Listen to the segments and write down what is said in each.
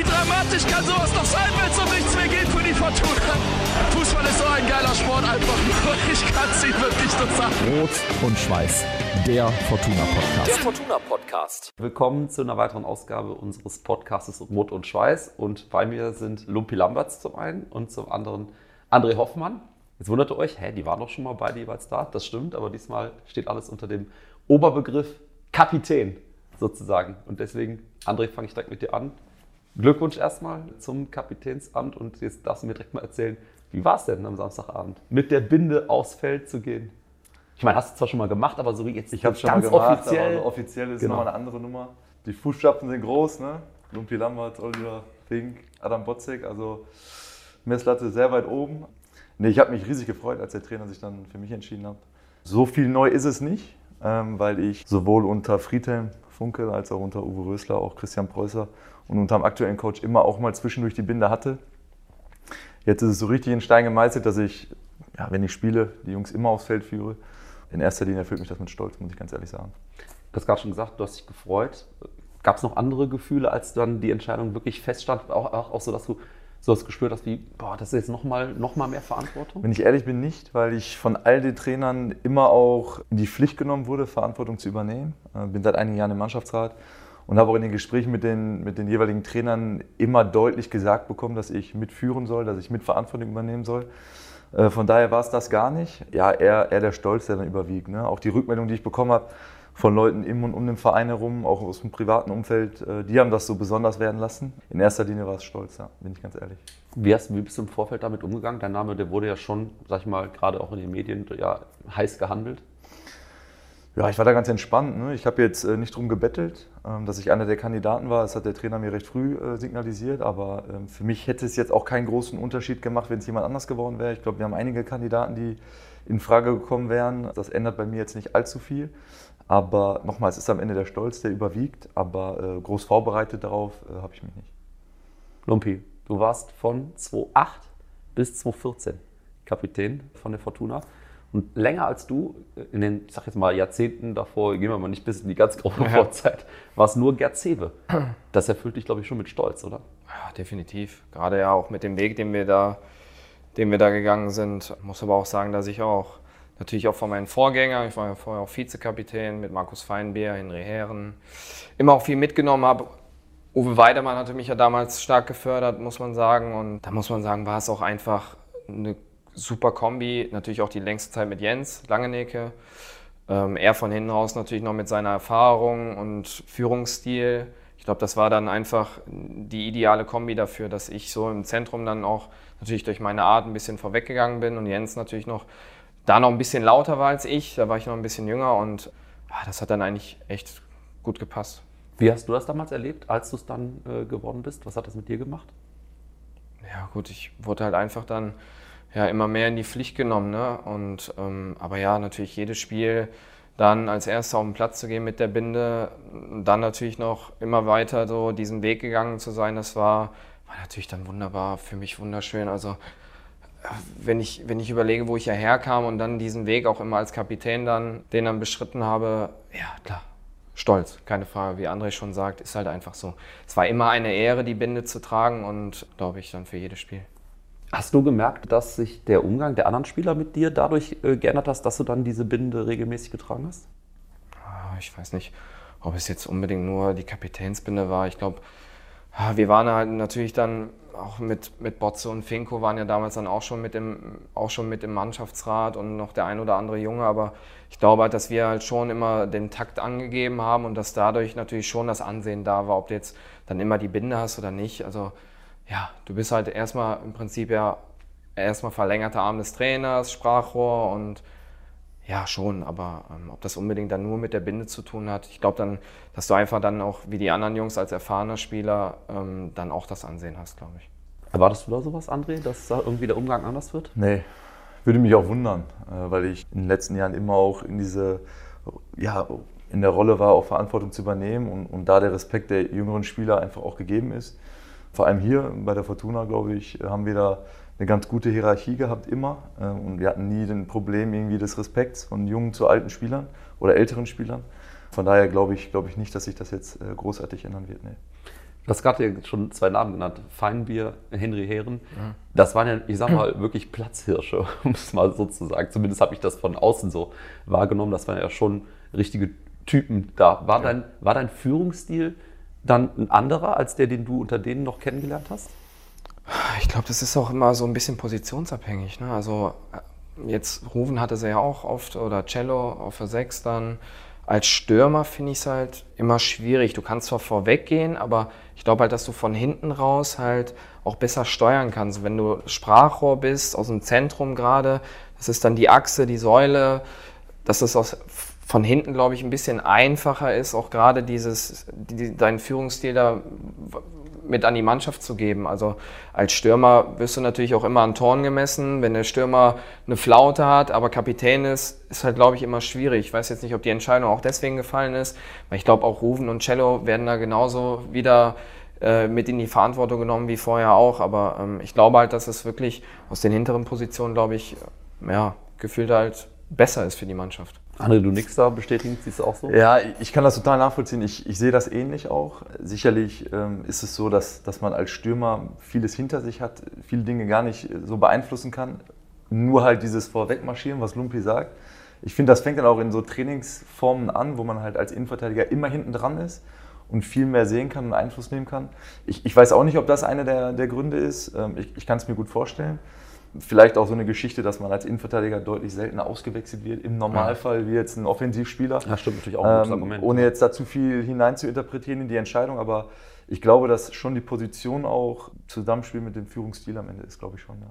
Wie dramatisch kann sowas noch sein, wenn es um nichts mehr geht für die Fortuna? Fußball ist so ein geiler Sport einfach nur. Ich kann es Ihnen wirklich nur sagen. Rot und Schweiß, der Fortuna Podcast. Der Fortuna Podcast. Willkommen zu einer weiteren Ausgabe unseres Podcasts Rot und Schweiß. Und bei mir sind Lumpi Lamberts zum einen und zum anderen André Hoffmann. Jetzt wundert ihr euch, hä, die waren doch schon mal beide jeweils da. Das stimmt, aber diesmal steht alles unter dem Oberbegriff Kapitän sozusagen. Und deswegen, André, fange ich direkt mit dir an. Glückwunsch erstmal zum Kapitänsamt und jetzt darfst du mir direkt mal erzählen, wie war es denn am Samstagabend, mit der Binde aufs Feld zu gehen? Ich meine, hast du zwar schon mal gemacht, aber so wie jetzt Ich habe mal gemacht, offiziell. aber so offiziell ist Genau. nochmal eine andere Nummer. Die Fußstapfen sind groß, ne? Lumpi Lambert, Oliver Fink, Adam Botzek, also Messlatte sehr weit oben. Nee, ich habe mich riesig gefreut, als der Trainer sich dann für mich entschieden hat. So viel neu ist es nicht, ähm, weil ich sowohl unter Friedhelm Funke als auch unter Uwe Rösler, auch Christian Preußer und unter dem aktuellen Coach immer auch mal zwischendurch die Binde hatte. Jetzt ist es so richtig in Stein gemeißelt, dass ich, ja, wenn ich spiele, die Jungs immer aufs Feld führe. In erster Linie erfüllt mich das mit Stolz, muss ich ganz ehrlich sagen. Du hast gerade schon gesagt, du hast dich gefreut. Gab es noch andere Gefühle, als dann die Entscheidung wirklich feststand? Auch, auch, auch so, dass du so das gespürt hast, wie, boah, das ist jetzt nochmal noch mal mehr Verantwortung? Wenn ich ehrlich bin, nicht, weil ich von all den Trainern immer auch in die Pflicht genommen wurde, Verantwortung zu übernehmen. Äh, Bin seit einigen Jahren im Mannschaftsrat und habe auch in den Gesprächen mit den, mit den jeweiligen Trainern immer deutlich gesagt bekommen, dass ich mitführen soll, dass ich Mitverantwortung übernehmen soll. Äh, Von daher war es das gar nicht. Ja, eher, eher der Stolz, der dann überwiegt. Ne? Auch die Rückmeldung, die ich bekommen habe von Leuten im und um den Verein herum, auch aus dem privaten Umfeld, äh, die haben das so besonders werden lassen. In erster Linie war es Stolz, ja, bin ich ganz ehrlich. Wie, hast, wie bist du im Vorfeld damit umgegangen? Dein Name, der wurde ja schon, sag ich mal, gerade auch in den Medien ja, heiß gehandelt. Ja, ich war da ganz entspannt. Ne? Ich habe jetzt äh, nicht drum gebettelt, ähm, dass ich einer der Kandidaten war. Das hat der Trainer mir recht früh äh, signalisiert. Aber ähm, für mich hätte es jetzt auch keinen großen Unterschied gemacht, wenn es jemand anders geworden wäre. Ich glaube, wir haben einige Kandidaten, die in Frage gekommen wären. Das ändert bei mir jetzt nicht allzu viel. Aber nochmal, es ist am Ende der Stolz, der überwiegt. Aber äh, groß vorbereitet darauf äh, habe ich mich nicht. Lumpi, du warst von 2008 bis 2014 Kapitän von der Fortuna. Und länger als du, in den, ich sag jetzt mal, Jahrzehnten davor, gehen wir mal nicht bis in die ganz graue Vorzeit, war es nur Gerd Zewe. Das erfüllt dich, glaube ich, schon mit Stolz, oder? Ja, definitiv. Gerade ja auch mit dem Weg, den wir da, den wir da gegangen sind. Muss aber auch sagen, dass ich auch natürlich auch von meinen Vorgängern, ich war ja vorher auch Vizekapitän mit Markus Feinbier, Henry Herren, immer auch viel mitgenommen habe. Uwe Weidemann hatte mich ja damals stark gefördert, muss man sagen. Und da muss man sagen, war es auch einfach eine super Kombi. Natürlich auch die längste Zeit mit Jens Langenecke. Ähm, er von hinten raus natürlich noch mit seiner Erfahrung und Führungsstil. Ich glaube, das war dann einfach die ideale Kombi dafür, dass ich so im Zentrum dann auch natürlich durch meine Art ein bisschen vorweggegangen bin und Jens natürlich noch da noch ein bisschen lauter war als ich. Da war ich noch ein bisschen jünger und ja, das hat dann eigentlich echt gut gepasst. Wie hast du das damals erlebt, als du es dann äh, geworden bist? Was hat das mit dir gemacht? Ja, gut, ich wurde halt einfach dann ja, immer mehr in die Pflicht genommen. Ne? Und, ähm, aber ja, natürlich jedes Spiel dann als Erster auf den Platz zu gehen mit der Binde, dann natürlich noch immer weiter so diesen Weg gegangen zu sein, das war, war natürlich dann wunderbar, für mich wunderschön. Also äh, wenn ich, wenn ich überlege, wo ich ja herkam und dann diesen Weg auch immer als Kapitän dann, den dann beschritten habe, ja klar, stolz, keine Frage, wie André schon sagt, ist halt einfach so. Es war immer eine Ehre, die Binde zu tragen und glaube ich dann für jedes Spiel. Hast du gemerkt, dass sich der Umgang der anderen Spieler mit dir dadurch äh, geändert hat, dass du dann diese Binde regelmäßig getragen hast? Ah, Ich weiß nicht, ob es jetzt unbedingt nur die Kapitänsbinde war. Ich glaube, wir waren halt natürlich dann auch mit, mit Botze und Finko waren ja damals dann auch schon mit im, auch schon mit im Mannschaftsrat und noch der ein oder andere Junge. Aber ich glaube halt, dass wir halt schon immer den Takt angegeben haben und dass dadurch natürlich schon das Ansehen da war, ob du jetzt dann immer die Binde hast oder nicht. Also ja, du bist halt erstmal im Prinzip ja erstmal verlängerter Arm des Trainers, Sprachrohr und ja, schon, aber ähm, ob das unbedingt dann nur mit der Binde zu tun hat, ich glaube dann, dass du einfach dann auch wie die anderen Jungs als erfahrener Spieler ähm, dann auch das Ansehen hast, glaube ich. Erwartest du da sowas, André, dass da irgendwie der Umgang anders wird? Nee, würde mich auch wundern, äh, weil ich in den letzten Jahren immer auch in diese, ja, in der Rolle war, auch Verantwortung zu übernehmen und, und da der Respekt der jüngeren Spieler einfach auch gegeben ist. Vor allem hier bei der Fortuna, glaube ich, haben wir da eine ganz gute Hierarchie gehabt immer äh, und wir hatten nie ein Problem irgendwie des Respekts von jungen zu alten Spielern oder älteren Spielern. Von daher glaube ich, glaube ich nicht, dass sich das jetzt äh, großartig ändern wird. Nee. Du hast gerade schon zwei Namen genannt, Feinbier, Henry Heeren. Das waren ja, ich sag mal, wirklich Platzhirsche, um es mal so zu sagen. Zumindest habe ich das von außen so wahrgenommen. Das waren ja schon richtige Typen da. War, dein, war dein Führungsstil dann ein anderer als der, den du unter denen noch kennengelernt hast? Ich glaube, das ist auch immer so ein bisschen positionsabhängig. Ne? Also äh, jetzt Rufen hatte sie ja auch oft oder Cello auf der Sechs dann. Als Stürmer finde ich es halt immer schwierig. Du kannst zwar vorweggehen, aber ich glaube halt, dass du von hinten raus halt auch besser steuern kannst. Wenn du Sprachrohr bist, aus dem Zentrum gerade, das ist dann die Achse, die Säule, dass es aus, von hinten, glaube ich, ein bisschen einfacher ist, auch gerade dieses, die, deinen Führungsstil da mit an die Mannschaft zu geben. Also als Stürmer wirst du natürlich auch immer an Toren gemessen. Wenn der Stürmer eine Flaute hat, aber Kapitän ist, ist halt, glaube ich, immer schwierig. Ich weiß jetzt nicht, ob die Entscheidung auch deswegen gefallen ist, weil ich glaube, auch Ruven und Cello werden da genauso wieder äh, mit in die Verantwortung genommen wie vorher auch. Aber ähm, ich glaube halt, dass es wirklich aus den hinteren Positionen, glaube ich, ja, gefühlt halt besser ist für die Mannschaft. André, du nix da bestätigen, siehst du auch so? Ja, ich kann das total nachvollziehen. Ich, ich sehe das ähnlich auch. Sicherlich ähm, ist es so, dass, dass man als Stürmer vieles hinter sich hat, viele Dinge gar nicht so beeinflussen kann. Nur halt dieses Vorwegmarschieren, was Lumpi sagt. Ich finde, das fängt dann auch in so Trainingsformen an, wo man halt als Innenverteidiger immer hinten dran ist und viel mehr sehen kann und Einfluss nehmen kann. Ich, ich weiß auch nicht, ob das einer der, der Gründe ist. Ähm, ich, ich kann es mir gut vorstellen. Vielleicht auch so eine Geschichte, dass man als Innenverteidiger deutlich seltener ausgewechselt wird, im Normalfall wie jetzt ein Offensivspieler. Ja, stimmt natürlich auch ein Ähm, Argument. ohne jetzt da zu viel hinein zu interpretieren in die Entscheidung, aber ich glaube, dass schon die Position auch Zusammenspiel mit dem Führungsstil am Ende ist, glaube ich schon. Ja.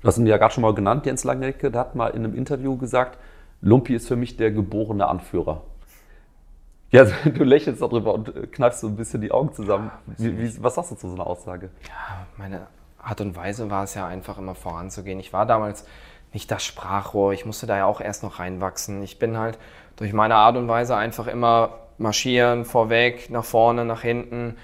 Du hast ihn ja gerade schon mal genannt, Jens Langecke, der hat mal in einem Interview gesagt, Lumpi ist für mich der geborene Anführer. Ja, du lächelst darüber und äh, kneifst so ein bisschen die Augen zusammen. Wie, wie, was sagst du zu so einer Aussage? Ja, meine Art und Weise war es ja einfach immer voranzugehen. Ich war damals nicht das Sprachrohr, ich musste da ja auch erst noch reinwachsen. Ich bin halt durch meine Art und Weise einfach immer marschieren, vorweg, nach vorne, nach hinten,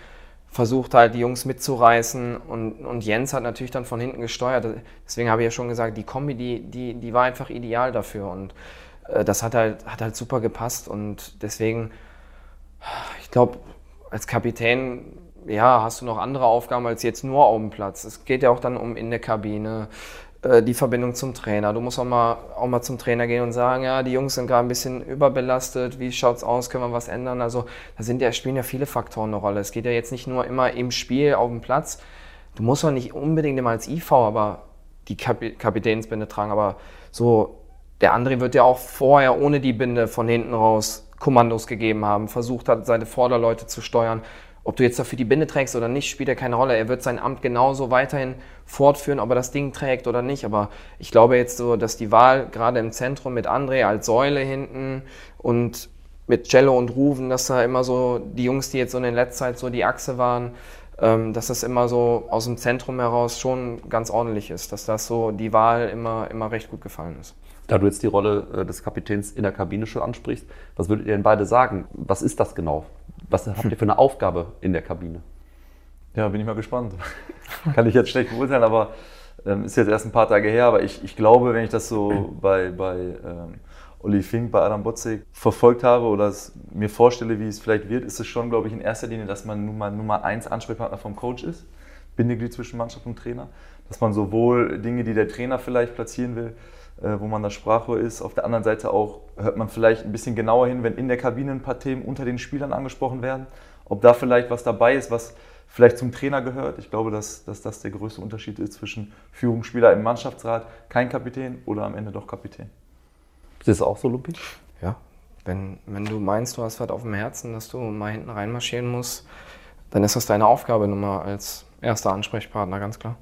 versucht halt die Jungs mitzureißen und, und Jens hat natürlich dann von hinten gesteuert. Deswegen habe ich ja schon gesagt, die Kombi, die, die, die war einfach ideal dafür und äh, das hat halt, hat halt super gepasst und deswegen, ich glaube, als Kapitän, ja, hast du noch andere Aufgaben als jetzt nur auf dem Platz. Es geht ja auch dann um in der Kabine, äh, die Verbindung zum Trainer. Du musst auch mal, auch mal zum Trainer gehen und sagen, ja, die Jungs sind gerade ein bisschen überbelastet, wie schaut's aus, können wir was ändern? Also da sind ja, spielen ja viele Faktoren eine Rolle. Es geht ja jetzt nicht nur immer im Spiel auf dem Platz. Du musst auch nicht unbedingt immer als IV, aber die Kapi Kapitänsbinde tragen, aber so der andere wird ja auch vorher ohne die Binde von hinten raus Kommandos gegeben haben, versucht hat, seine Vorderleute zu steuern. Ob du jetzt dafür die Binde trägst oder nicht, spielt ja keine Rolle. Er wird sein Amt genauso weiterhin fortführen, ob er das Ding trägt oder nicht. Aber ich glaube jetzt so, dass die Wahl gerade im Zentrum mit André als Säule hinten und mit Cello und Ruven, dass da immer so die Jungs, die jetzt so in der letzten Zeit so die Achse waren, ähm, dass das immer so aus dem Zentrum heraus schon ganz ordentlich ist, dass das so die Wahl immer, immer recht gut gefallen ist. Da du jetzt die Rolle äh, des Kapitäns in der Kabine schon ansprichst, was würdet ihr denn beide sagen? Was ist das genau? Was habt ihr für eine Aufgabe in der Kabine? Ja, bin ich mal gespannt. Kann ich jetzt schlecht beurteilen, aber ähm, ist jetzt erst ein paar Tage her. Aber ich, ich glaube, wenn ich das so bei, bei ähm, Olli Fink, bei Adam Botzek verfolgt habe oder mir vorstelle, wie es vielleicht wird, ist es schon, glaube ich, in erster Linie, dass man Nummer, Nummer eins Ansprechpartner vom Coach ist. Bindeglied zwischen Mannschaft und Trainer. Dass man sowohl Dinge, die der Trainer vielleicht platzieren will, wo man das Sprachrohr ist. Auf der anderen Seite auch hört man vielleicht ein bisschen genauer hin, wenn in der Kabine ein paar Themen unter den Spielern angesprochen werden. Ob da vielleicht was dabei ist, was vielleicht zum Trainer gehört. Ich glaube, dass, dass das der größte Unterschied ist zwischen Führungsspieler im Mannschaftsrat, kein Kapitän oder am Ende doch Kapitän. Ist das auch so, Lupi? Ja, wenn, wenn du meinst, du hast was auf dem Herzen, dass du mal hinten reinmarschieren musst, dann ist das deine Aufgabe Nummer als erster Ansprechpartner, ganz klar.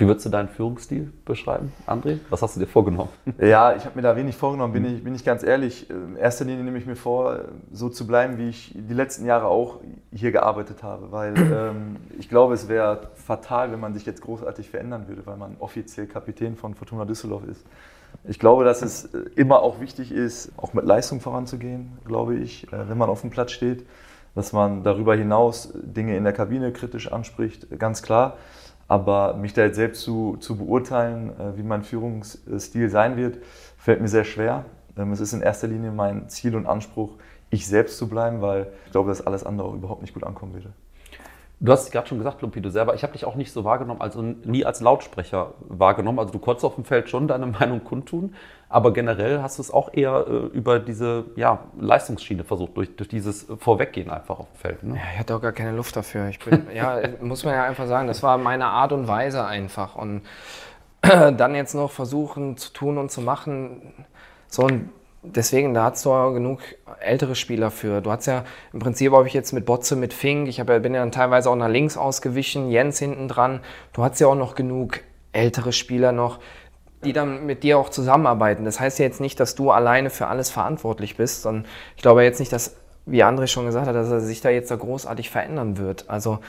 Wie würdest du deinen Führungsstil beschreiben, André? Was hast du dir vorgenommen? Ja, ich habe mir da wenig vorgenommen, bin ich, bin ich ganz ehrlich. In erster Linie nehme ich mir vor, so zu bleiben, wie ich die letzten Jahre auch hier gearbeitet habe. Weil ähm, ich glaube, es wäre fatal, wenn man sich jetzt großartig verändern würde, weil man offiziell Kapitän von Fortuna Düsseldorf ist. Ich glaube, dass es äh, immer auch wichtig ist, auch mit Leistung voranzugehen, glaube ich, äh, wenn man auf dem Platz steht. Dass man darüber hinaus Dinge in der Kabine kritisch anspricht, ganz klar. Aber mich da jetzt selbst zu, zu beurteilen, äh, wie mein Führungsstil sein wird, fällt mir sehr schwer. Ähm, Es ist in erster Linie mein Ziel und Anspruch, ich selbst zu bleiben, weil ich glaube, dass alles andere auch überhaupt nicht gut ankommen würde. Du hast gerade schon gesagt, Lumpi, selber, ich habe dich auch nicht so wahrgenommen, also nie als Lautsprecher wahrgenommen. Also du konntest auf dem Feld schon deine Meinung kundtun, aber generell hast du es auch eher äh, über diese ja, Leistungsschiene versucht, durch, durch dieses Vorweggehen einfach auf dem Feld. Ne? Ja, ich hatte auch gar keine Luft dafür. Ich bin, ja, muss man ja einfach sagen, das war meine Art und Weise einfach. Und dann jetzt noch versuchen zu tun und zu machen, so ein deswegen, da hast du auch genug ältere Spieler für. Du hast ja im Prinzip, habe ich jetzt mit Botze, mit Fink, ich hab, bin ja dann teilweise auch nach links ausgewichen, Jens hinten dran. Du hast ja auch noch genug ältere Spieler noch, die dann mit dir auch zusammenarbeiten. Das heißt ja jetzt nicht, dass du alleine für alles verantwortlich bist, sondern ich glaube jetzt nicht, dass, wie André schon gesagt hat, dass er sich da jetzt da großartig verändern wird. Also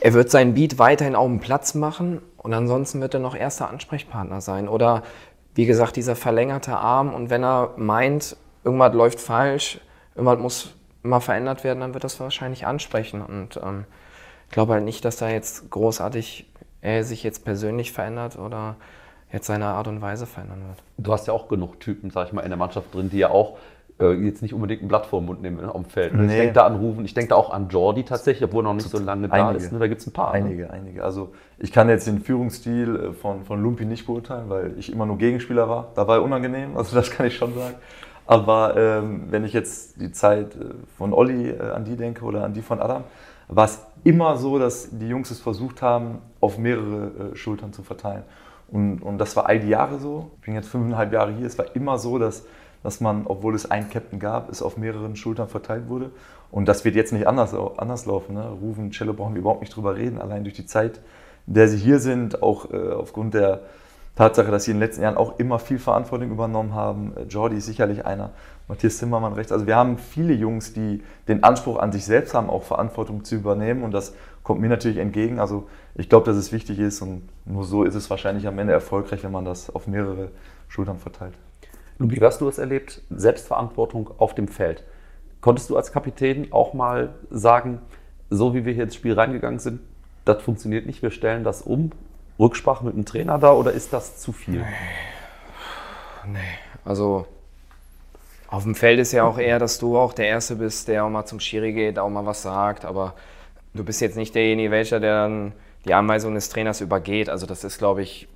er wird seinen Beat weiterhin auf dem Platz machen und ansonsten wird er noch erster Ansprechpartner sein. Oder wie gesagt, dieser verlängerte Arm und wenn er meint, irgendwas läuft falsch, irgendwas muss mal verändert werden, dann wird das wahrscheinlich ansprechen. Und ähm, ich glaube halt nicht, dass da jetzt großartig er sich jetzt persönlich verändert oder jetzt seine Art und Weise verändern wird. Du hast ja auch genug Typen, sag ich mal, in der Mannschaft drin, die ja auch äh, jetzt nicht unbedingt ein Blatt vor den Mund nehmen auf dem Feld. Ne? Nee. Ich denke da an Rufen, ich denke da auch an Jordi tatsächlich, obwohl er noch nicht so lange da ist. Ne? Da gibt es ein paar. Ne? Einige, ne? einige. Also ich kann jetzt den Führungsstil äh, von, von Lumpi nicht beurteilen, weil ich immer nur Gegenspieler war. Da war er unangenehm, also das kann ich schon sagen. Aber ähm, wenn ich jetzt die Zeit äh, von Olli äh, an die denke oder an die von Adam, war es immer so, dass die Jungs es versucht haben, auf mehrere äh, Schultern zu verteilen. Und, und das war all die Jahre so. Ich bin jetzt fünfeinhalb Jahre hier. Es war immer so, dass dass man, obwohl es einen Captain gab, es auf mehreren Schultern verteilt wurde. Und das wird jetzt nicht anders, anders laufen. Ne? Rufen, Cello brauchen wir überhaupt nicht drüber reden. Allein durch die Zeit, in der sie hier sind, auch äh, aufgrund der Tatsache, dass sie in den letzten Jahren auch immer viel Verantwortung übernommen haben. Äh, Jordi ist sicherlich einer, Matthias Zimmermann rechts. Also wir haben viele Jungs, die den Anspruch an sich selbst haben, auch Verantwortung zu übernehmen. Und das kommt mir natürlich entgegen. Also ich glaube, dass es wichtig ist und nur so ist es wahrscheinlich am Ende erfolgreich, wenn man das auf mehrere Schultern verteilt. Lubi, hast du es erlebt? Selbstverantwortung auf dem Feld. Konntest du als Kapitän auch mal sagen, so wie wir hier ins Spiel reingegangen sind, das funktioniert nicht, wir stellen das um? Rücksprache mit dem Trainer da oder ist das zu viel? Nee. nee. Also auf dem Feld ist ja auch eher, dass du auch der Erste bist, der auch mal zum Schiri geht, auch mal was sagt, aber du bist jetzt nicht derjenige, welcher der dann die Anweisung des Trainers übergeht. Also das ist, glaube ich,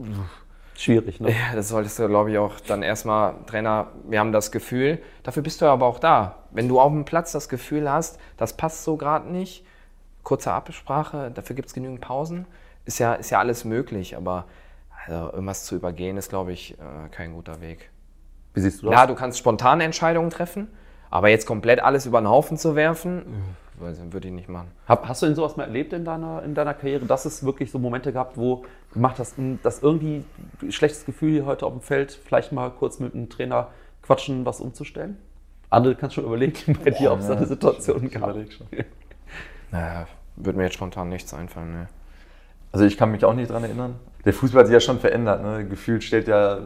schwierig. Ne? Ja, das solltest du, glaube ich, auch dann erstmal, Trainer, wir haben das Gefühl, dafür bist du aber auch da. Wenn du auf dem Platz das Gefühl hast, das passt so gerade nicht, kurze Absprache, dafür gibt es genügend Pausen, ist ja, ist ja alles möglich, aber also, irgendwas zu übergehen ist, glaube ich, äh, kein guter Weg. Wie siehst du das? Ja, du kannst spontane Entscheidungen treffen, aber jetzt komplett alles über den Haufen zu werfen, würde ich nicht machen. Hast du denn sowas mal erlebt in deiner, in deiner Karriere, dass es wirklich so Momente gab, wo du gemacht hast, dass irgendwie ein schlechtes Gefühl hier heute auf dem Feld, vielleicht mal kurz mit einem Trainer quatschen, was umzustellen? Andere kannst schon überlegen bei dir, ob es ja, eine Situation gab. Naja, würde mir jetzt spontan nichts einfallen. Ne. Also ich kann mich auch nicht daran erinnern. Der Fußball hat sich ja schon verändert. Ne? Gefühlt stellt ja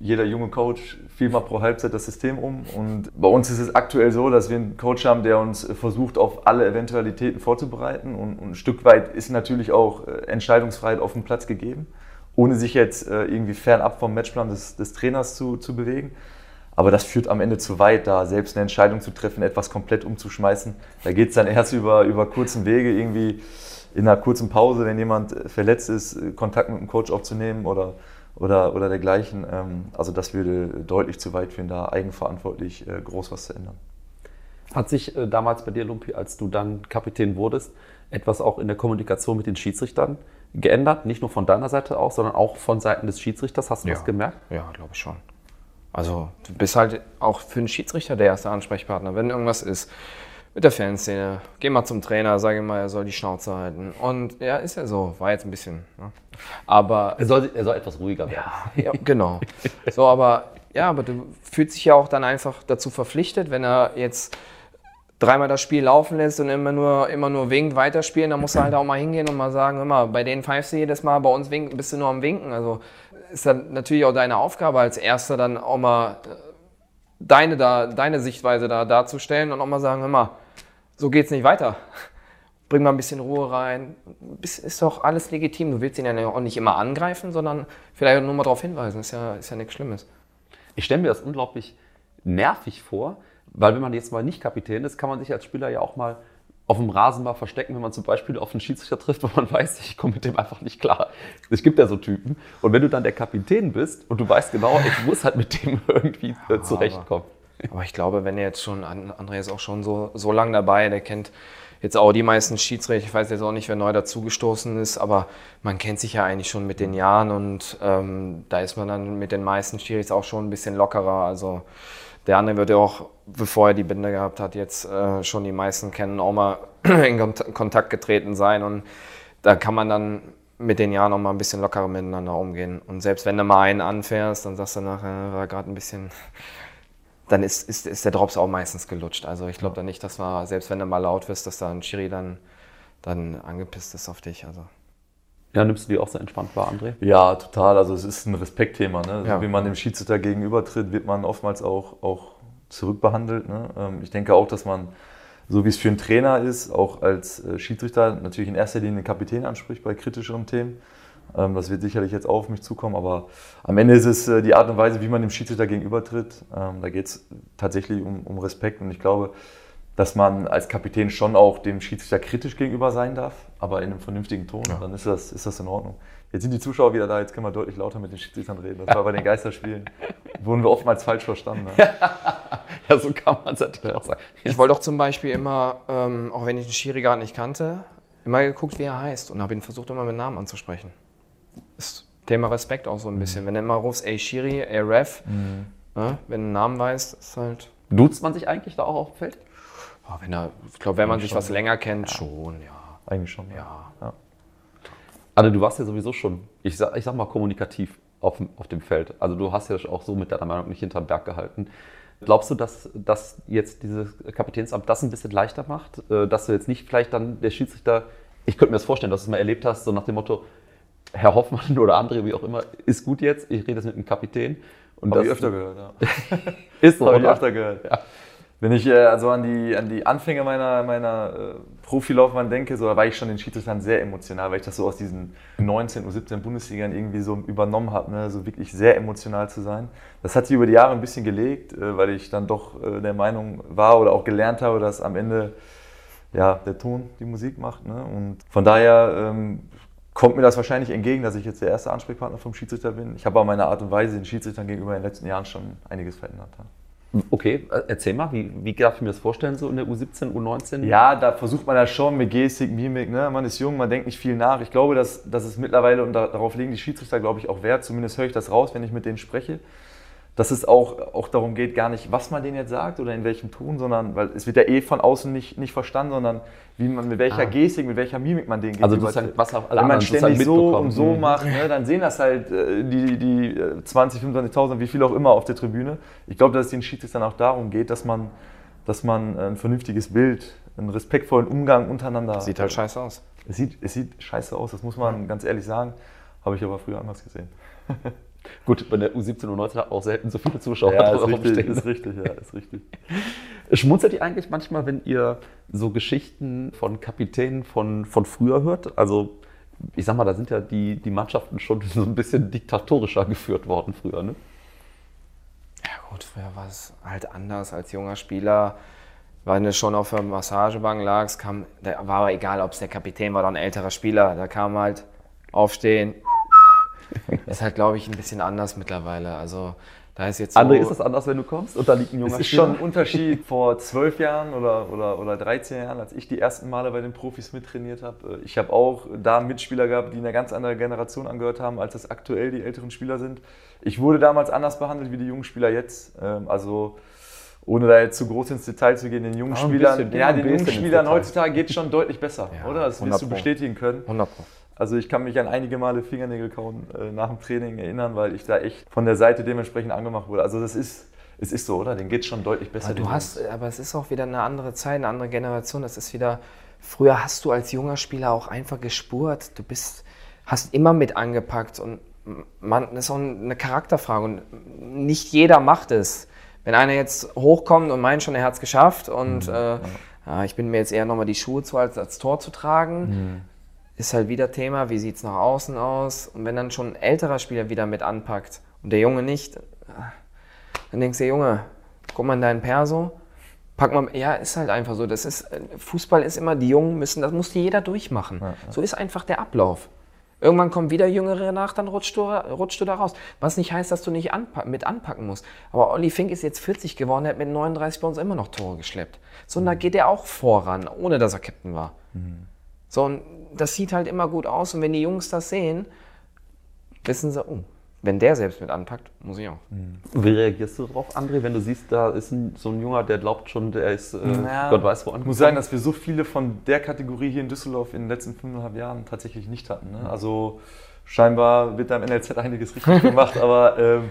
jeder junge Coach viermal pro Halbzeit das System um. Und bei uns ist es aktuell so, dass wir einen Coach haben, der uns versucht, auf alle Eventualitäten vorzubereiten. Und, ein Stück weit ist natürlich auch äh, Entscheidungsfreiheit auf dem Platz gegeben, ohne sich jetzt äh, irgendwie fernab vom Matchplan des, des Trainers zu, zu bewegen. Aber das führt am Ende zu weit, da selbst eine Entscheidung zu treffen, etwas komplett umzuschmeißen. Da geht es dann erst über, über kurzen Wege, irgendwie in einer kurzen Pause, wenn jemand äh, verletzt ist, Kontakt mit dem Coach aufzunehmen oder oder, oder dergleichen. Ähm, also das würde deutlich zu weit führen, da eigenverantwortlich äh, groß was zu ändern. Hat sich äh, damals bei dir, Lumpi, als du dann Kapitän wurdest, etwas auch in der Kommunikation mit den Schiedsrichtern geändert? Nicht nur von deiner Seite aus, sondern auch von Seiten des Schiedsrichters. Hast du ja. das gemerkt? Ja, glaube ich schon. Also du bist halt auch für den Schiedsrichter der erste Ansprechpartner, wenn irgendwas ist mit der Fanszene. Geh mal zum Trainer, sag ihm mal, er soll die Schnauze halten. Und ja, ist ja so. War jetzt ein bisschen. Ne? Aber. Er soll, er soll etwas ruhiger werden. Ja, ja, genau. So, aber ja, aber du fühlst dich ja auch dann einfach dazu verpflichtet, wenn er jetzt dreimal das Spiel laufen lässt und immer nur, immer nur winkt, weiterspielen, dann musst du halt auch mal hingehen und mal sagen, immer, bei denen pfeifst du jedes Mal, bei uns winken, bist du nur am Winken. Also ist dann natürlich auch deine Aufgabe als Erster dann auch mal äh, deine, da, deine Sichtweise da darzustellen und auch mal sagen, hör mal, so geht's nicht weiter. Bring mal ein bisschen Ruhe rein. Ist doch alles legitim. Du willst ihn ja auch nicht immer angreifen, sondern vielleicht nur mal darauf hinweisen. Ist ja, ist ja nichts Schlimmes. Ich stelle mir das unglaublich nervig vor, weil wenn man jetzt mal nicht Kapitän ist, kann man sich als Spieler ja auch mal auf dem Rasen mal verstecken, wenn man zum Beispiel auf einen Schiedsrichter trifft, wo man weiß, ich komme mit dem einfach nicht klar. Es gibt ja so Typen. Und wenn du dann der Kapitän bist und du weißt genau, ich muss halt mit dem irgendwie äh, zurechtkommen. Aber ich glaube, wenn er jetzt schon, André ist auch schon so, so lange dabei, der kennt jetzt auch die meisten Schiedsrichter. Ich weiß jetzt auch nicht, wer neu dazugestoßen ist, aber man kennt sich ja eigentlich schon mit den Jahren und ähm, da ist man dann mit den meisten Schiedsrichtern auch schon ein bisschen lockerer. Also der andere wird ja auch, bevor er die Binde gehabt hat, jetzt äh, schon die meisten kennen, auch mal in Kontakt getreten sein und da kann man dann mit den Jahren auch mal ein bisschen lockerer miteinander umgehen. Und selbst wenn du mal einen anfährst, dann sagst du nachher, war gerade ein bisschen dann ist, ist, ist der Drops auch meistens gelutscht. Also ich glaube da nicht, dass man, selbst wenn du mal laut wirst, dass da ein Schiri dann, dann angepisst ist auf dich. Also. Ja, nimmst du die auch so entspannt wahr, André? Ja, total. Also es ist ein Respektthema. Ne? Ja. Wie man dem Schiedsrichter gegenübertritt, wird man oftmals auch, auch zurückbehandelt. Ne? Ähm, Ich denke auch, dass man, so wie es für einen Trainer ist, auch als äh, Schiedsrichter natürlich in erster Linie den Kapitän anspricht bei kritischeren Themen. Ähm, Das wird sicherlich jetzt auch auf mich zukommen, aber am Ende ist es äh, die Art und Weise, wie man dem Schiedsrichter gegenübertritt. Ähm, Da geht es tatsächlich um, um Respekt und ich glaube, dass man als Kapitän schon auch dem Schiedsrichter kritisch gegenüber sein darf, aber in einem vernünftigen Ton. Dann ist das, ist das in Ordnung. Jetzt sind die Zuschauer wieder da, jetzt können wir deutlich lauter mit den Schiedsrichtern reden. Das war bei den Geisterspielen. Wurden wir oftmals falsch verstanden. Ne? Ja, so kann man es natürlich auch sagen. Ich wollte auch zum Beispiel immer, ähm, auch wenn ich den Schiri gar nicht kannte, immer geguckt, wie er heißt und habe ihn versucht, immer mit Namen anzusprechen. Ist Thema Respekt auch so ein bisschen. Wenn du immer rufst, ey Schiri, ey Ref, ne, wenn du einen Namen weißt, ist halt. Duzt man sich eigentlich da auch auf dem Feld? Oh, wenn er, ich glaube, wenn man sich was länger kennt, schon, ja. Eigentlich schon. ja. ja. Anne, du warst ja sowieso schon, ich sag, ich sag mal, kommunikativ auf, dem- auf dem Feld. Also du hast ja auch so mit deiner Meinung nicht hinterm Berg gehalten. Glaubst du, dass, dass jetzt dieses Kapitänsamt das ein bisschen leichter macht? Äh, Dass du jetzt nicht vielleicht dann der Schiedsrichter, ich könnte mir das vorstellen, dass du es mal erlebt hast, so nach dem Motto, Herr Hoffmann oder andere, wie auch immer, ist gut jetzt, ich rede jetzt mit dem Kapitän. Und Habe ich das öfter gehört, ja. ist so, Habe ich öfter gehört. Wenn ich äh, also an die, an die Anfänge meiner, meiner äh, Profilaufbahn denke, so, da war ich schon den Schiedsrichtern sehr emotional, weil ich das so aus diesen 19 oder 17 Bundesligern irgendwie so übernommen habe, ne? so wirklich sehr emotional zu sein. Das hat sich über die Jahre ein bisschen gelegt, äh, weil ich dann doch äh, der Meinung war oder auch gelernt habe, dass am Ende ja, der Ton die Musik macht. Ne? Und von daher ähm, kommt mir das wahrscheinlich entgegen, dass ich jetzt der erste Ansprechpartner vom Schiedsrichter bin. Ich habe aber meine Art und Weise den Schiedsrichtern gegenüber in den letzten Jahren schon einiges verändert. Ja. Okay, äh, erzähl mal, wie, wie darf ich mir das vorstellen, so in der U17, U19? Ja, da versucht man ja schon mit Gestik, Mimik, ne? man ist jung, man denkt nicht viel nach. Ich glaube, dass, dass es mittlerweile, und da, darauf legen die Schiedsrichter, glaube ich, auch Wert, zumindest höre ich das raus, wenn ich mit denen spreche, dass es auch, auch darum geht, gar nicht, was man denen jetzt sagt oder in welchem Ton, sondern, weil es wird ja eh von außen nicht, nicht verstanden, sondern wie man, mit welcher Ah. Gestik, mit welcher Mimik man denen Also gegenüber sozusagen, was auch alle Wenn man ständig so und so Mhm. macht, ne, dann sehen das halt äh, die, die äh, 20, 25.000, wie viel auch immer auf der Tribüne. Ich glaube, dass es den Schiedsrichtern auch darum geht, dass man, dass man äh, ein vernünftiges Bild, einen respektvollen Umgang untereinander. Sieht halt scheiße aus. Es sieht, es sieht scheiße aus, das muss man ganz ehrlich sagen. Habe ich aber früher anders gesehen. Gut, bei der U17 und U19 hat auch selten so viele Zuschauer Ja, ist richtig, stehen. ist richtig, ja, ist richtig. Schmunzelt ihr eigentlich manchmal, wenn ihr so Geschichten von Kapitänen von, von früher hört? Also, ich sag mal, da sind ja die, die Mannschaften schon so ein bisschen diktatorischer geführt worden früher, ne? Ja gut, früher war es halt anders als junger Spieler. Wenn du schon auf der Massagebank lagst, kam, da war aber egal, ob es der Kapitän war oder ein älterer Spieler. Da kam halt aufstehen. ist halt, glaube ich, ein bisschen anders mittlerweile. Also da ist jetzt so, André, ist das anders, wenn du kommst und da liegt ein junger Es ist Spieler? schon ein Unterschied vor zwölf Jahren oder, oder, oder 13 Jahren, als ich die ersten Male bei den Profis mittrainiert habe. Ich habe auch da Mitspieler gehabt, die einer ganz anderen Generation angehört haben, als das aktuell die älteren Spieler sind. Ich wurde damals anders behandelt wie die jungen Spieler jetzt. Ähm, Also ohne da jetzt zu groß ins Detail zu gehen, den jungen Ah, Spielern, bisschen, ja, den jungen Spielern heutzutage geht es schon deutlich besser, Ja, oder? Das wirst 100 du bestätigen können. 100 Pro. Also ich kann mich an einige Male Fingernägel kauen äh, nach dem Training erinnern, weil ich da echt von der Seite dementsprechend angemacht wurde. Also das ist, es ist so, oder? Den geht schon deutlich besser. Aber du Jungs. hast, aber es ist auch wieder eine andere Zeit, eine andere Generation. Das ist wieder, früher hast du als junger Spieler auch einfach gespurt. Du bist, hast immer mit angepackt und man, das ist auch eine Charakterfrage und nicht jeder macht es. Wenn einer jetzt hochkommt und meint schon, er hat es geschafft und äh, ja, ich bin mir jetzt eher nochmal die Schuhe zu, als als Tor zu tragen, ist halt wieder Thema, wie sieht es nach außen aus und wenn dann schon ein älterer Spieler wieder mit anpackt und der Junge nicht, dann denkst du, Junge, guck mal in deinen Perso, Pack mal, ja, ist halt einfach so. Das ist, Fußball ist immer, die Jungen müssen, das muss jeder durchmachen. So ist einfach der Ablauf. Irgendwann kommen wieder Jüngere nach, dann rutschst du, rutschst du da raus. Was nicht heißt, dass du nicht anpa mit anpacken musst. Aber Olli Fink ist jetzt 40 geworden, der hat mit 39 bei uns immer noch Tore geschleppt. So, und da geht er auch voran, ohne dass er Captain war. So, und das sieht halt immer gut aus. Und wenn die Jungs das sehen, wissen sie, oh, wenn der selbst mit anpackt, muss ich auch. Wie reagierst du darauf, André, wenn du siehst, da ist ein, so ein Junger, der glaubt schon, der ist, äh, Na, Gott weiß wo Ich muss sagen, dass wir so viele von der Kategorie hier in Düsseldorf in den letzten fünfeinhalb Jahren tatsächlich nicht hatten. Ne? Also scheinbar wird da im NLZ einiges richtig gemacht, aber ähm,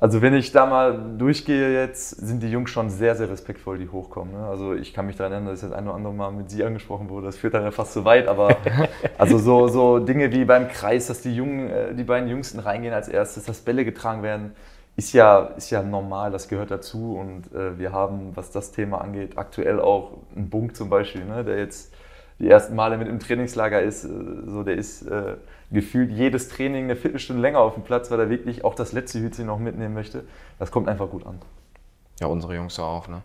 also wenn ich da mal durchgehe jetzt, sind die Jungs schon sehr, sehr respektvoll, die hochkommen. Ne? Also ich kann mich daran erinnern, dass das ein oder andere Mal mit sie angesprochen wurde. Das führt dann ja fast zu weit, aber also so, so Dinge wie beim Kreis, dass die Jungen, äh, die beiden Jüngsten reingehen als erstes, dass Bälle getragen werden, ist ja, ist ja normal, das gehört dazu. Und äh, wir haben, was das Thema angeht, aktuell auch einen Bunk zum Beispiel, ne? der jetzt die ersten Male mit im Trainingslager ist, äh, so der ist äh, gefühlt jedes Training eine Viertelstunde länger auf dem Platz, weil er wirklich auch das letzte Hütchen noch mitnehmen möchte. Das kommt einfach gut an. Ja, unsere Jungs ja auch, ne?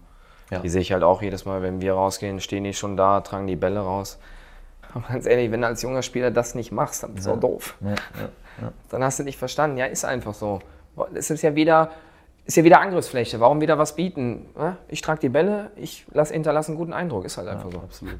Ja. Die sehe ich halt auch jedes Mal, wenn wir rausgehen, stehen die schon da, tragen die Bälle raus. Aber ganz ehrlich, wenn du als junger Spieler das nicht machst, dann bist du auch doof. Ja, ja. Dann hast du nicht verstanden. Ja, ist einfach so. Es ist ja wieder, ist ja wieder Angriffsfläche. Warum wieder was bieten? ne? Ich trage die Bälle, ich lass, hinterlasse einen guten Eindruck. Ist halt einfach so. Absolut.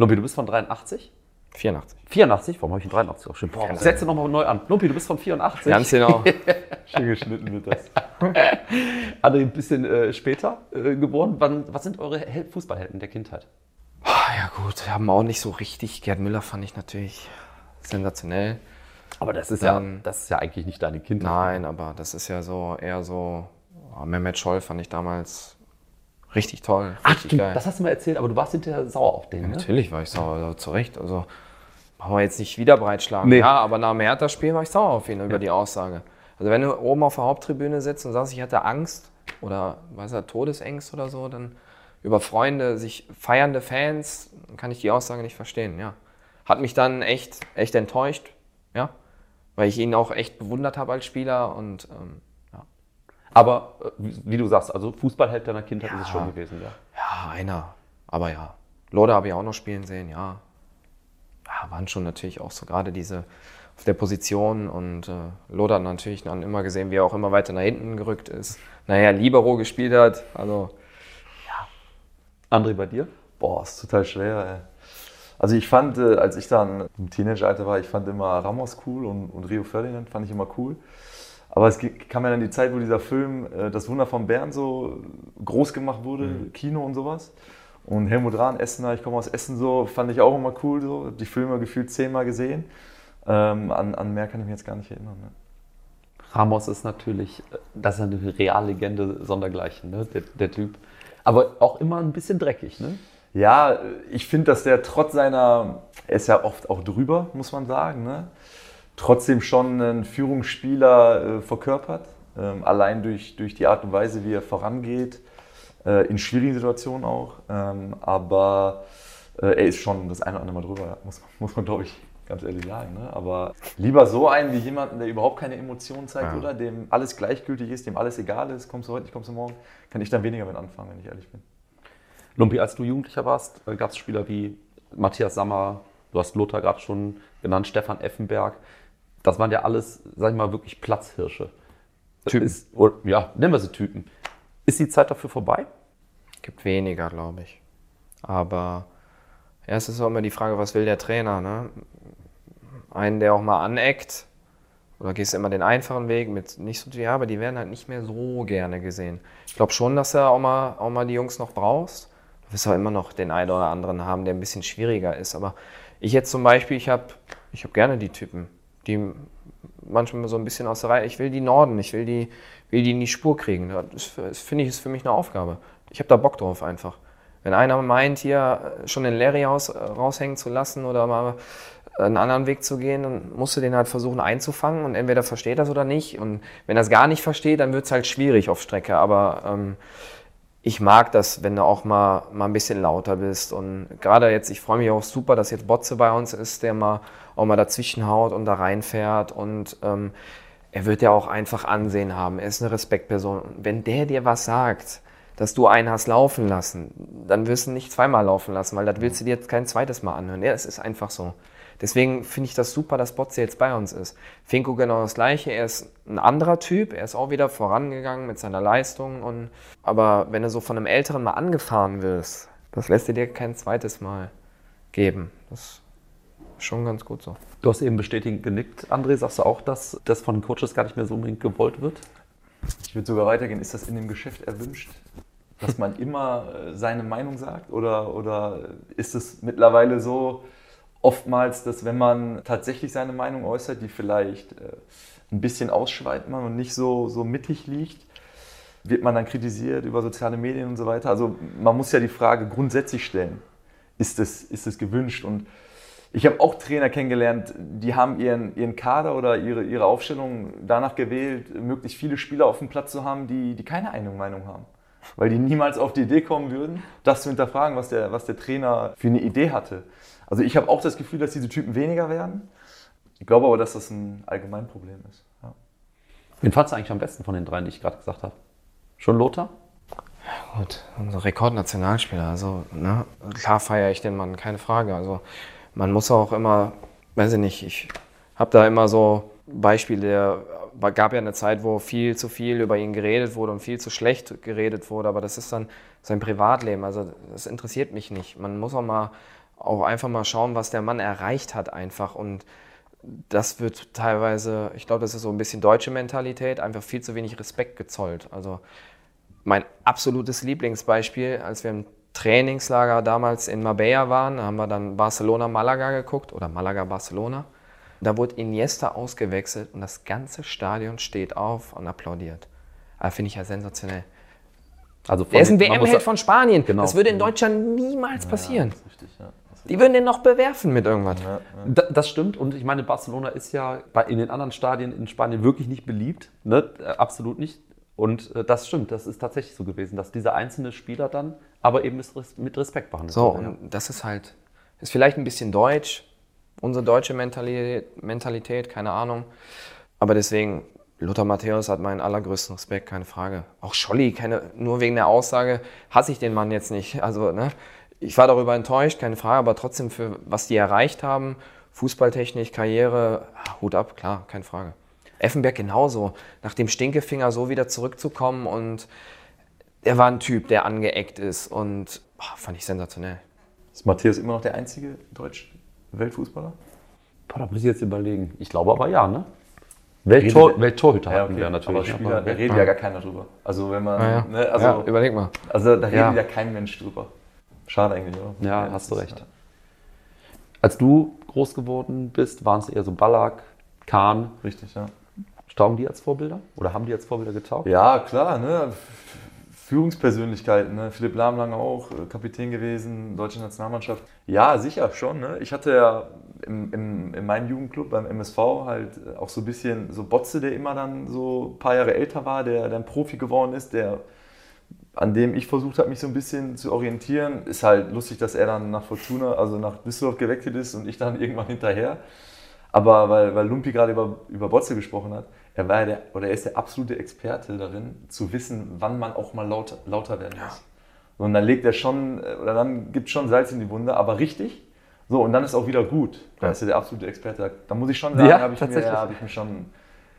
Lumpi, du bist von 83? 84. 84? Warum habe ich einen 83 auch schon? Boah, setze nochmal neu an. Lumpi, du bist von 84. Ganz genau. Schön geschnitten wird das. André, ein bisschen äh, später äh, geboren. Wann, was sind eure Hel Fußballhelden der Kindheit? Ah, ja gut, wir haben auch nicht so richtig. Gerd Müller fand ich natürlich sensationell. Aber das ist, Dann- ja, das ist ja eigentlich nicht deine Kindheit. Nein, aber das ist ja so eher so. Oh, Mehmet Scholl fand ich damals richtig toll. Ach, Richtig stimmt, das hast du mal erzählt, aber du warst hinterher sauer auf den, ne? Natürlich war ich sauer, also zu Recht. Also brauchen wir jetzt nicht wieder breitschlagen. Nee. Ja, aber nach dem Hertha-Spiel war ich sauer auf ihn über die Aussage. Also wenn du oben auf der Haupttribüne sitzt und sagst, ich hatte Angst oder weiß er, Todesängste oder so, dann über Freunde, sich feiernde Fans, dann kann ich die Aussage nicht verstehen, ja. Hat mich dann echt, echt enttäuscht, ja. Weil ich ihn auch echt bewundert habe als Spieler und ähm, ja. Aber äh, wie, wie du sagst, also Fußballheld deiner Kindheit ist es schon gewesen, ja. Ja, einer. Aber ja. Lode habe ich auch noch spielen sehen, ja. Ja, waren schon natürlich auch so gerade diese auf der Position und äh, Lode hat natürlich dann immer gesehen, wie er auch immer weiter nach hinten gerückt ist. Naja, Libero gespielt hat, also André, bei dir? Boah, ist total schwer. Ey. Also ich fand, äh, als ich dann im Teenageralter war, ich fand immer Ramos cool und, und Rio Ferdinand fand ich immer cool. Aber es kam ja dann die Zeit, wo dieser Film äh, Das Wunder von Bern so groß gemacht wurde, Kino und sowas. Und Helmut Rahn, Essener, ich komme aus Essen so, fand ich auch immer cool. So. Hab Die Filme gefühlt zehnmal gesehen. Ähm, an, an mehr kann ich mich jetzt gar nicht erinnern. Ne? Ramos ist natürlich, äh, das ist eine Reallegende sondergleichen, ne? der, der Typ. Aber auch immer ein bisschen dreckig, ne? Ja, ich finde, dass der trotz seiner, er ist ja oft auch drüber, muss man sagen, ne? Trotzdem schon einen Führungsspieler äh, verkörpert. Ähm, allein durch, durch die Art und Weise, wie er vorangeht, äh, in schwierigen Situationen auch. Ähm, aber äh, er ist schon das eine oder andere Mal drüber, muss, muss man glaube ich ganz ehrlich sagen. Ne? Aber lieber so einen wie jemanden, der überhaupt keine Emotionen zeigt, Ja. oder? Dem alles gleichgültig ist, dem alles egal ist, kommst du heute, nicht kommst du morgen, kann ich dann weniger mit anfangen, wenn ich ehrlich bin. Lumpi, als du Jugendlicher warst, gab es Spieler wie Matthias Sammer, du hast Lothar gerade schon genannt, Stefan Effenberg. Das waren ja alles, sag ich mal, wirklich Platzhirsche. Typen. Ist, oder, ja, nennen wir sie Typen. Ist die Zeit dafür vorbei? gibt weniger, glaube ich. Aber ja, es ist auch immer die Frage, was will der Trainer, ne? Einen, der auch mal aneckt, oder gehst du immer den einfachen Weg mit nicht so, ja, aber die werden halt nicht mehr so gerne gesehen. Ich glaube schon, dass du auch mal, auch mal die Jungs noch brauchst. Du wirst auch immer noch den einen oder anderen haben, der ein bisschen schwieriger ist. Aber ich jetzt zum Beispiel, ich habe ich hab gerne die Typen, die manchmal so ein bisschen aus der Reihe, ich will die Norden, ich will die, will die in die Spur kriegen. Das, das finde ich, ist für mich eine Aufgabe. Ich habe da Bock drauf einfach. Wenn einer meint, hier schon den Larry aus, raushängen zu lassen oder mal einen anderen Weg zu gehen, dann musst du den halt versuchen einzufangen und entweder versteht das oder nicht. Und wenn er es gar nicht versteht, dann wird es halt schwierig auf Strecke. Aber ähm, ich mag das, wenn du auch mal, mal ein bisschen lauter bist. Und gerade jetzt, ich freue mich auch super, dass jetzt Botze bei uns ist, der mal auch mal dazwischen haut und da reinfährt. Und ähm, er wird ja auch einfach Ansehen haben. Er ist eine Respektperson. Wenn der dir was sagt, dass du einen hast laufen lassen, dann wirst du nicht zweimal laufen lassen, weil das willst du dir jetzt kein zweites Mal anhören. Ja, es ist einfach so. Deswegen finde ich das super, dass Botze jetzt bei uns ist. Finko genau das Gleiche. Er ist ein anderer Typ. Er ist auch wieder vorangegangen mit seiner Leistung. Und, aber wenn du so von einem Älteren mal angefahren wirst, das lässt dir kein zweites Mal geben. Das ist schon ganz gut so. Du hast eben bestätigend genickt, André. Sagst du auch, dass das von Coaches gar nicht mehr so unbedingt gewollt wird? Ich würde sogar weitergehen. Ist das in dem Geschäft erwünscht, dass man immer äh, seine Meinung sagt? Oder, oder ist es mittlerweile so oftmals, dass wenn man tatsächlich seine Meinung äußert, die vielleicht äh, ein bisschen ausschweift man und nicht so, so mittig liegt, wird man dann kritisiert über soziale Medien und so weiter? Also man muss ja die Frage grundsätzlich stellen, ist es, ist gewünscht? Und ich habe auch Trainer kennengelernt, die haben ihren, ihren Kader oder ihre, ihre Aufstellung danach gewählt, möglichst viele Spieler auf dem Platz zu haben, die, die keine eigene Meinung haben. Weil die niemals auf die Idee kommen würden, das zu hinterfragen, was der, was der Trainer für eine Idee hatte. Also ich habe auch das Gefühl, dass diese Typen weniger werden. Ich glaube aber, dass das ein Allgemeinproblem ist. Ja. Wen fandst du eigentlich am besten von den dreien, die ich gerade gesagt habe? Schon Lothar? Gut, unser Rekordnationalspieler. Also, ne, klar feiere ich den Mann, keine Frage. Also, man muss auch immer, weiß ich nicht, ich habe da immer so Beispiele, der gab ja eine Zeit, wo viel zu viel über ihn geredet wurde und viel zu schlecht geredet wurde, aber das ist dann sein Privatleben, also das interessiert mich nicht. Man muss auch mal auch einfach mal schauen, was der Mann erreicht hat einfach und das wird teilweise, ich glaube, das ist so ein bisschen deutsche Mentalität, einfach viel zu wenig Respekt gezollt. Also mein absolutes Lieblingsbeispiel, als wir im Trainingslager damals in Marbella waren, haben wir dann Barcelona-Malaga geguckt oder Malaga-Barcelona. Da wurde Iniesta ausgewechselt und das ganze Stadion steht auf und applaudiert. Also Finde ich ja sensationell. Also er ist ein WM-Held von Spanien. Genau. Das würde in Deutschland niemals passieren. Ja, richtig, ja. Die würden den noch bewerfen mit irgendwas. Ja, ja. Das stimmt. Und ich meine, Barcelona ist ja in den anderen Stadien in Spanien wirklich nicht beliebt. Ne? Äh, absolut nicht. Und äh, das stimmt, das ist tatsächlich so gewesen, dass dieser einzelne Spieler dann aber eben mit Respekt behandelt so, wurde. So, und das ist halt, ist vielleicht ein bisschen deutsch, unsere deutsche Mentalität, Mentalität, keine Ahnung. Aber deswegen, Lothar Matthäus hat meinen allergrößten Respekt, keine Frage. Auch Scholli, keine, nur wegen der Aussage hasse ich den Mann jetzt nicht. Also, ne? Ich war darüber enttäuscht, keine Frage, aber trotzdem für was die erreicht haben, Fußballtechnik, Karriere, Hut ab, klar, keine Frage. Effenberg genauso, nach dem Stinkefinger so wieder zurückzukommen und er war ein Typ, der angeeckt ist und oh, fand ich sensationell. Ist Matthias immer noch der einzige deutsche Weltfußballer? Boah, da muss ich jetzt überlegen. Ich glaube aber ja, ne? Welttor, Welttorhüter ja, okay. wir natürlich. Aber Spieler, da redet ja gar keiner drüber. Also wenn man, ja. Ne, also, ja, überleg mal. Also da redet ja. kein Mensch drüber. Schade eigentlich, oder? Ja, ja hast du recht. Als du groß geworden bist, waren es eher so Ballack, Kahn. Richtig, ja. Stauben die als Vorbilder? Oder haben die als Vorbilder getaugt? Ja, klar. Ne? Führungspersönlichkeiten. Ne? Philipp Lahm lange auch äh, Kapitän gewesen, deutsche Nationalmannschaft. Ja, sicher schon. Ne? Ich hatte ja im, im, in meinem Jugendclub beim MSV halt äh, auch so ein bisschen so Botze, der immer dann so ein paar Jahre älter war, der dann Profi geworden ist, der an dem ich versucht habe, mich so ein bisschen zu orientieren. Ist halt lustig, dass er dann nach Fortuna, also nach Düsseldorf gewechselt ist und ich dann irgendwann hinterher. Aber weil, weil Lumpi gerade über, über Botze gesprochen hat, er war ja der, oder er ist der absolute Experte darin, zu wissen, wann man auch mal lauter, lauter werden muss. Ja. Und dann legt er schon, oder dann gibt es schon Salz in die Wunde, aber richtig. So, und dann ist auch wieder gut. Da ja. ist er der absolute Experte. Da muss ich schon sagen, ja, habe ich, mir, hab ich mir schon,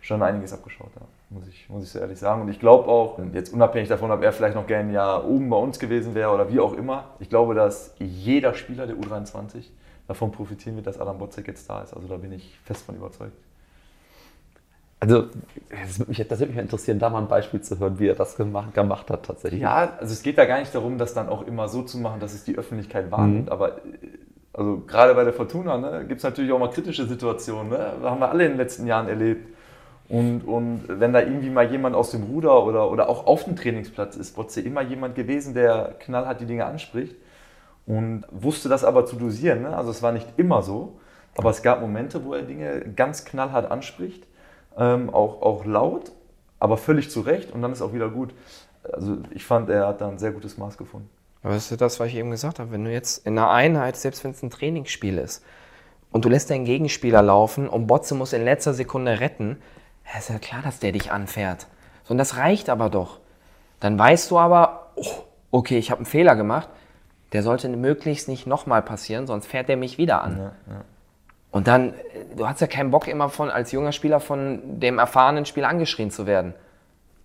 schon einiges abgeschaut. Ja. Muss, ich, muss ich so ehrlich sagen. Und ich glaube auch, jetzt unabhängig davon, ob er vielleicht noch gerne ein Jahr oben bei uns gewesen wäre oder wie auch immer, ich glaube, dass jeder Spieler der U23 davon profitieren wird, dass Adam Botzek jetzt da ist. Also da bin ich fest von überzeugt. Also, das würde, mich, das würde mich interessieren, da mal ein Beispiel zu hören, wie er das gemacht, gemacht hat tatsächlich. Ja, also es geht da gar nicht darum, das dann auch immer so zu machen, dass es die Öffentlichkeit wahrnimmt. Mhm. Aber also gerade bei der Fortuna ne, gibt es natürlich auch mal kritische Situationen. Ne? Das haben wir alle in den letzten Jahren erlebt. Und, und wenn da irgendwie mal jemand aus dem Ruder oder, oder auch auf dem Trainingsplatz ist, Botze immer jemand gewesen, der knallhart die Dinge anspricht und wusste das aber zu dosieren. Ne? Also es war nicht immer so, aber es gab Momente, wo er Dinge ganz knallhart anspricht ähm, auch, auch laut, aber völlig zu Recht und dann ist auch wieder gut. Also ich fand, er hat da ein sehr gutes Maß gefunden. Aber das ist das, was ich eben gesagt habe. Wenn du jetzt in einer Einheit, selbst wenn es ein Trainingsspiel ist, und du lässt deinen Gegenspieler laufen und Botze muss in letzter Sekunde retten, ist ja klar, dass der dich anfährt. So, und das reicht aber doch. Dann weißt du aber, oh, okay, ich habe einen Fehler gemacht, der sollte möglichst nicht nochmal passieren, sonst fährt der mich wieder an. Und dann, äh, du hast ja keinen Bock immer von, als junger Spieler von dem erfahrenen Spieler angeschrien zu werden.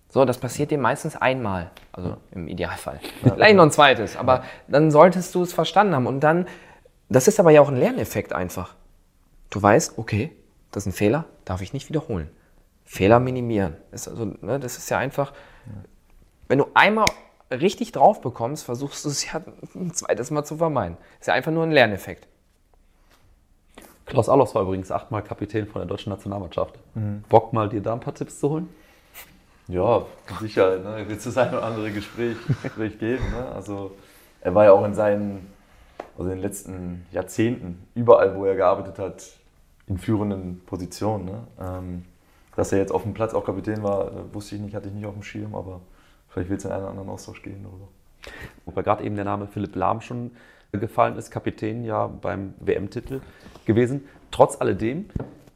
So, das passiert dir meistens einmal, also im Idealfall. Vielleicht noch ein zweites, aber dann solltest du es verstanden haben. Und dann, das ist aber ja auch ein Lerneffekt einfach. Du weißt, okay, das ist ein Fehler, darf ich nicht wiederholen. Fehler minimieren. Das ist, also, ne, das ist ja einfach, wenn du einmal richtig drauf bekommst, versuchst du es ja ein zweites Mal zu vermeiden. Ist ja einfach nur ein Lerneffekt. Klaus Allofs war übrigens achtmal Kapitän von der deutschen Nationalmannschaft. Mhm. Bock mal dir da ein paar Tipps zu holen? Ja, Sicherheit. Ne? Wird es das ein oder andere Gespräch, Gespräch geben. Ne? Also, er war ja auch in seinen, also in den letzten Jahrzehnten, überall, wo er gearbeitet hat, in führenden Positionen. Ne? Ähm, dass er jetzt auf dem Platz auch Kapitän war, äh, wusste ich nicht, hatte ich nicht auf dem Schirm, aber vielleicht wird es in einen anderen Austausch geben darüber. Wobei gerade eben der Name Philipp Lahm schon gefallen ist, Kapitän ja beim WM-Titel gewesen. Trotz alledem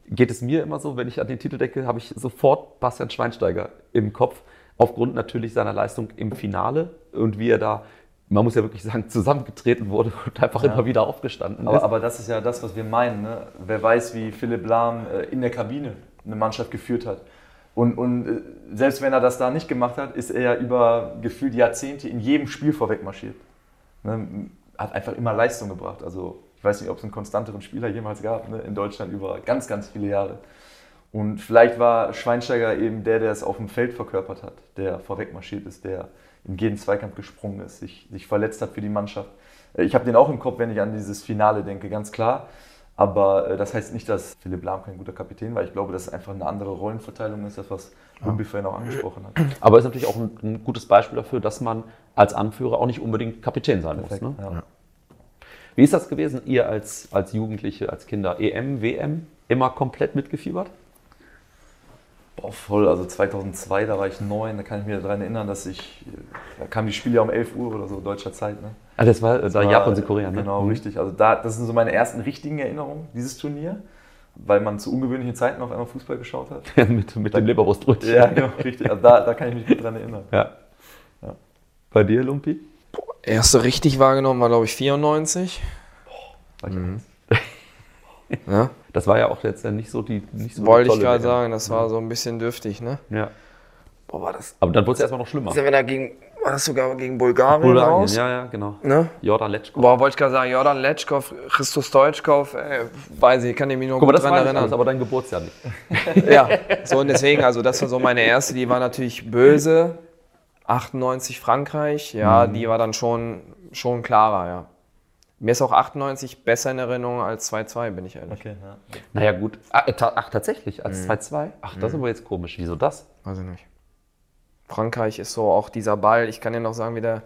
geht es mir immer so, wenn ich an den Titel denke, habe ich sofort Bastian Schweinsteiger im Kopf, aufgrund natürlich seiner Leistung im Finale und wie er da, man muss ja wirklich sagen, zusammengetreten wurde und einfach Ja. immer wieder aufgestanden Aber, ist. aber das ist ja das, was wir meinen. Ne? Wer weiß, wie Philipp Lahm äh, in der Kabine eine Mannschaft geführt hat. Und, und äh, selbst wenn er das da nicht gemacht hat, ist er ja über gefühlt Jahrzehnte in jedem Spiel vorweg marschiert. Ne? Hat einfach immer Leistung gebracht. Also ich weiß nicht, ob es einen konstanteren Spieler jemals gab ne? in Deutschland über ganz, ganz viele Jahre. Und vielleicht war Schweinsteiger eben der, der es auf dem Feld verkörpert hat, der vorweg marschiert ist, der in jeden Zweikampf gesprungen ist, sich, sich verletzt hat für die Mannschaft. Äh, Ich habe den auch im Kopf, wenn ich an dieses Finale denke, ganz klar. Aber äh, das heißt nicht, dass Philipp Lahm kein guter Kapitän war. Ich glaube, dass es einfach eine andere Rollenverteilung ist, das, was Lumbi vorhin auch angesprochen hat. Aber ist natürlich auch ein, ein gutes Beispiel dafür, dass man als Anführer auch nicht unbedingt Kapitän sein muss. Ne? Ja. Wie ist das gewesen, ihr als, als Jugendliche, als Kinder? EM, WM, immer komplett mitgefiebert? Boah, voll. Also 2002, da war ich neun, da kann ich mich daran erinnern, dass ich, da kamen die Spiele ja um 11 Uhr oder so deutscher Zeit. Ne? Ah, das war äh, da war- Japan, Südkorea, ne? Genau, Mhm. richtig. Also da, das sind so meine ersten richtigen Erinnerungen, dieses Turnier, weil man zu ungewöhnlichen Zeiten auf einmal Fußball geschaut hat. mit, mit dem Leberwurstbrötchen. Ja, genau, richtig. Also da, da kann ich mich gut dran erinnern. Ja. Ja. Bei dir, Lumpi? Erste richtig wahrgenommen war, glaube ich, 94. War ich Mhm. Ja? Das war ja auch jetzt ja nicht so die nicht so Wollte ich gerade sagen, das war so ein bisschen dürftig, ne? Ja. Boah, war das. Aber dann wurde es erstmal noch schlimmer. Sind wir da gegen, war das sogar gegen Bulgarien, Bulgarien, raus? ja, ja, genau. Ne? Jordan Letschko. Boah, wollte ich gerade sagen, Jordan Letschkow, Christus Deutschkow, äh, weiß ich, kann ich mich nur Guck mal, gut das dran erinnern. aber dein Geburtsjahr nicht. Ja, so und deswegen, also das war so meine erste, die war natürlich böse. 98 Frankreich, ja, Mhm. die war dann schon, schon klarer, ja. Mir ist auch 98 besser in Erinnerung als 2-2, bin ich ehrlich. Okay, ja. Naja, gut. Ach, äh, ta- ach tatsächlich, Mhm. als 2-2? Ach, das ist aber jetzt komisch. Wieso das? Weiß ich nicht. Frankreich ist so auch dieser Ball, ich kann dir noch sagen, wie der,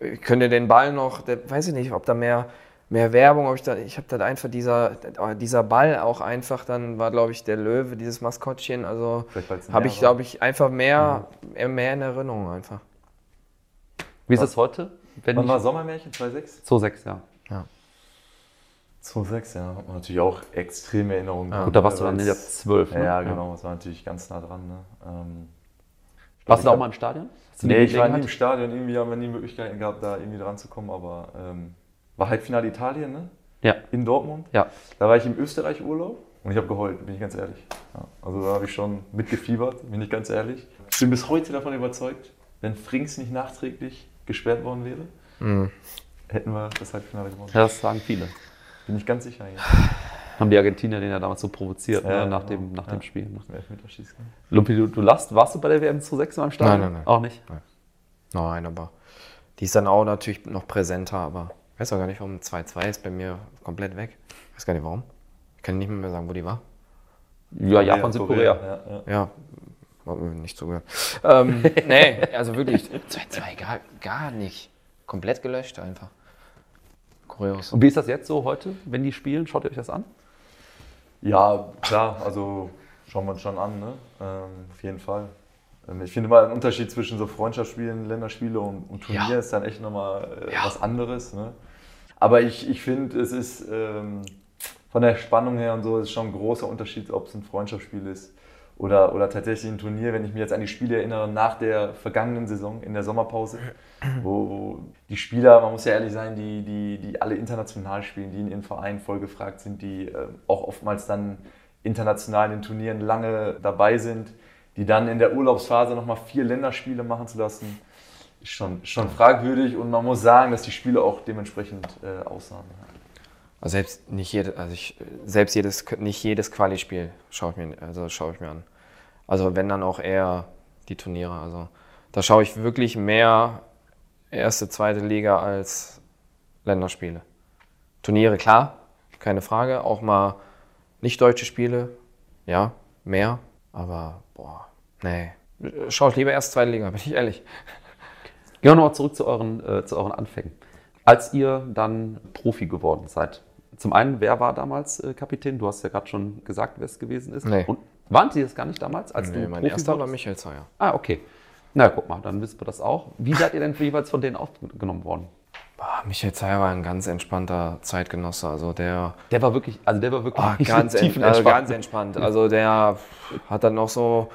ich könnte den Ball noch, der, weiß ich nicht, ob da mehr, mehr Werbung, ob ich da, ich habe da einfach dieser, dieser Ball auch einfach, dann war glaube ich der Löwe, dieses Maskottchen, also habe ich glaube ich einfach mehr, mehr in Erinnerung einfach. Wie ist es heute? Wenn Wann war Sommermärchen? 2,6? 2-6, ja. 2,6, ja. Man natürlich auch extreme Erinnerungen. Gut, da warst du dann ja es- 12. Ja, ne? ja, genau. Das war natürlich ganz nah dran. Ne? Ähm, Warst du da auch mal im Stadion? Hast Nee, ich war nie im? Stadion. Irgendwie haben wir nie Möglichkeiten gehabt, da irgendwie dran zu kommen. Aber ähm, war Halbfinale Italien, ne? Ja. In Dortmund. Ja. Da war ich im Österreich-Urlaub und ich habe geheult, bin ich ganz ehrlich. Ja, also da habe ich schon mitgefiebert, bin ich ganz ehrlich. Ich bin bis heute davon überzeugt, wenn Frings nicht nachträglich gesperrt worden wäre, hätten wir das Halbfinale gewonnen. Ja, das sagen viele. Bin ich ganz sicher. Jetzt. Haben die Argentinier den ja damals so provoziert, Ja, ne, nach, genau. dem, nach Ja. dem Spiel. ne? Lumpi, du, du lachst, warst du bei der WM 2-6 mal im Stadion? Nein, nein, nein. Auch nicht? Nein, aber die ist dann auch natürlich noch präsenter, aber ich weiß auch gar nicht, warum 2-2 ist bei mir komplett weg. Ich weiß gar nicht warum. Ich kann nicht mehr sagen, wo die war. Ja, Japan, Südkorea. Ja, ja. Ja, nicht zugehört. ähm, nee, also wirklich, 2-2 gar, gar nicht. Komplett gelöscht einfach. Kurios. Und wie ist das jetzt so heute, wenn die spielen? Schaut ihr euch das an? Ja, klar, also schauen wir uns schon an, ne? ähm, auf jeden Fall. Ähm, ich finde immer ein Unterschied zwischen so Freundschaftsspielen, Länderspiele und, und Turnier Ja. ist dann echt nochmal äh, Ja. was anderes. Ne? Aber ich, ich finde, es ist ähm, von der Spannung her und so ist schon ein großer Unterschied, ob es ein Freundschaftsspiel ist Oder, oder tatsächlich ein Turnier, wenn ich mich jetzt an die Spiele erinnere, nach der vergangenen Saison in der Sommerpause, wo, wo die Spieler, man muss ja ehrlich sein, die, die, die alle international spielen, die in ihren Vereinen voll gefragt sind, die äh, auch oftmals dann international in den Turnieren lange dabei sind, die dann in der Urlaubsphase nochmal vier Länderspiele machen zu lassen, ist schon, schon fragwürdig und man muss sagen, dass die Spiele auch dementsprechend äh, aussahen. Also selbst nicht jede, also ich, selbst jedes, nicht jedes Quali-Spiel schaue ich mir, also schaue ich mir an. Also wenn dann auch eher die Turniere. Also da schaue ich wirklich mehr erste, zweite Liga als Länderspiele. Turniere, klar, keine Frage. Auch mal nicht deutsche Spiele, ja, mehr. Aber boah, nee. Schaue ich lieber erst zweite Liga, bin ich ehrlich. Gehen wir nochmal zurück zu euren, äh, zu euren Anfängen. Als ihr dann Profi geworden seid, zum einen, wer war damals äh, Kapitän? Du hast ja gerade schon gesagt, wer es gewesen ist. Nee. Und waren Sie das gar nicht damals, als Nee, du mein Profi erster war? Michael Zeyer. Ah, okay. Na, guck mal, dann wissen wir das auch. Wie seid ihr denn jeweils von denen aufgenommen worden? Boah, Michael Zeyer war ein ganz entspannter Zeitgenosse. Also der Der war wirklich, also der war wirklich Ah, ganz, ent, also ganz entspannt. Also der hat dann noch so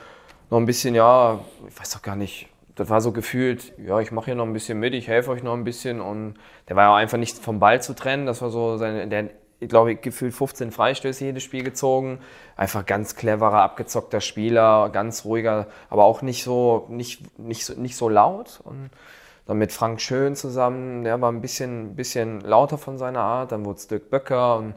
noch ein bisschen, ja, ich weiß doch gar nicht, das war so gefühlt, ja, ich mache hier noch ein bisschen mit, ich helfe euch noch ein bisschen und der war ja auch einfach nicht vom Ball zu trennen. Das war so seine, der, ich glaube, gefühlt 15 Freistöße jedes Spiel gezogen. Einfach ganz cleverer, abgezockter Spieler, ganz ruhiger, aber auch nicht so, nicht, nicht so, nicht so laut. Und dann mit Frank Schön zusammen, der war ein bisschen, bisschen lauter von seiner Art. Dann wurde es Dirk Böcker und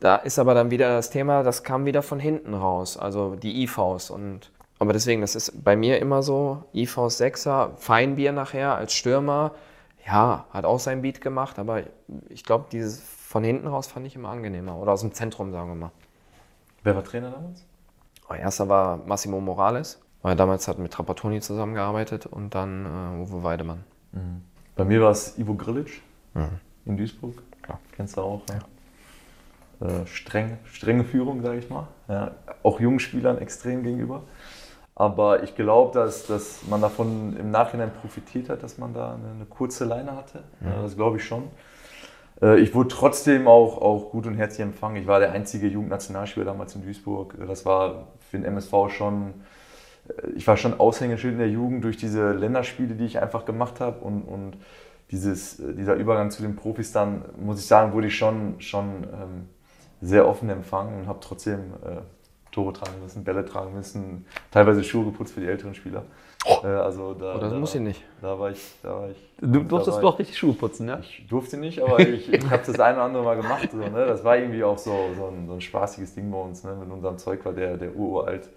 da ist aber dann wieder das Thema, das kam wieder von hinten raus, also die IVs. Und, aber deswegen, das ist bei mir immer so, IVs Sechser, Feinbier nachher als Stürmer, ja, hat auch sein Beat gemacht, aber ich glaube, dieses von hinten raus fand ich immer angenehmer. Oder aus dem Zentrum, sagen wir mal. Wer war Trainer damals? Oh, erster war Massimo Morales, weil er damals hat mit Trapattoni zusammengearbeitet und dann äh, Uwe Weidemann. Bei mir war es Ivo Grilic in Duisburg. Kennst du auch, ja. Äh, streng, strenge Führung, sage ich mal. Ja, auch jungen Spielern extrem gegenüber. Aber ich glaube, dass, dass man davon im Nachhinein profitiert hat, dass man da eine, eine kurze Leine hatte. Ja, das glaube ich schon. Äh, Ich wurde trotzdem auch, auch gut und herzlich empfangen. Ich war der einzige Jugendnationalspieler damals in Duisburg. Das war für den MSV schon, äh, ich war schon Aushängeschild in der Jugend durch diese Länderspiele, die ich einfach gemacht habe. Und, und dieses, äh, dieser Übergang zu den Profis dann, muss ich sagen, wurde ich schon, schon ähm, sehr offen empfangen und habe trotzdem äh, Tore tragen müssen, Bälle tragen müssen, teilweise Schuhe geputzt für die älteren Spieler. Äh, also da, Oh, das da, muss ich nicht. Da war ich, da war ich. Du durftest doch richtig Schuhe putzen, ja? ich durfte nicht, aber ich, ich habe das eine oder andere Mal gemacht. So, ne? Das war irgendwie auch so, so, ein, so ein spaßiges Ding bei uns. Ne? Mit unserem Zeug war der, der uralt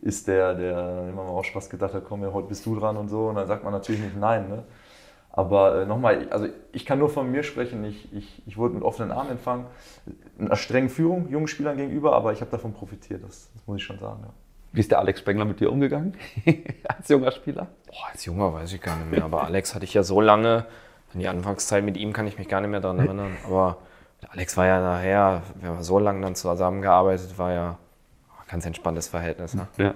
ist der, der immer mal auch Spaß gedacht hat, komm, ja, heute bist du dran und so. Und dann sagt man natürlich nicht nein. Ne? Aber äh, nochmal, also ich kann nur von mir sprechen. Ich, ich, ich wurde mit offenen Armen empfangen, einer strengen Führung jungen Spielern gegenüber, aber ich habe davon profitiert. Das, das muss ich schon sagen. Ja. Wie ist der Alex Spengler mit dir umgegangen? Als junger Spieler? Boah, als Junger weiß ich gar nicht mehr, aber Alex hatte ich ja so lange, an die Anfangszeit mit ihm kann ich mich gar nicht mehr daran erinnern, aber Alex war ja nachher, wir haben so lange dann zusammengearbeitet, war ja ein ganz entspanntes Verhältnis. Ne? Ja.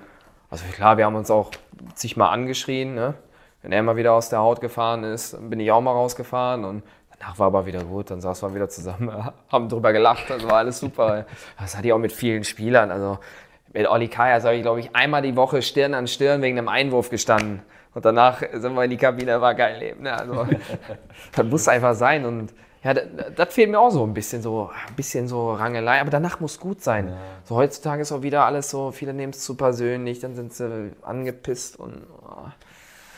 Also klar, wir haben uns auch sich mal angeschrien, ne? wenn er mal wieder aus der Haut gefahren ist, dann bin ich auch mal rausgefahren und danach war aber wieder gut, dann saßen wir wieder zusammen, haben drüber gelacht, das war alles super. Das hatte ich auch mit vielen Spielern, also mit Olli Kaya habe ich, glaube ich, einmal die Woche Stirn an Stirn wegen einem Einwurf gestanden. Und danach sind wir in die Kabine, war geil leben. Ne? Also, das muss einfach sein. Und ja, das, das fehlt mir auch so ein bisschen so, ein bisschen so Rangelei. Aber danach muss gut sein. So heutzutage ist auch wieder alles so, viele nehmen es zu persönlich, dann sind sie angepisst und oh.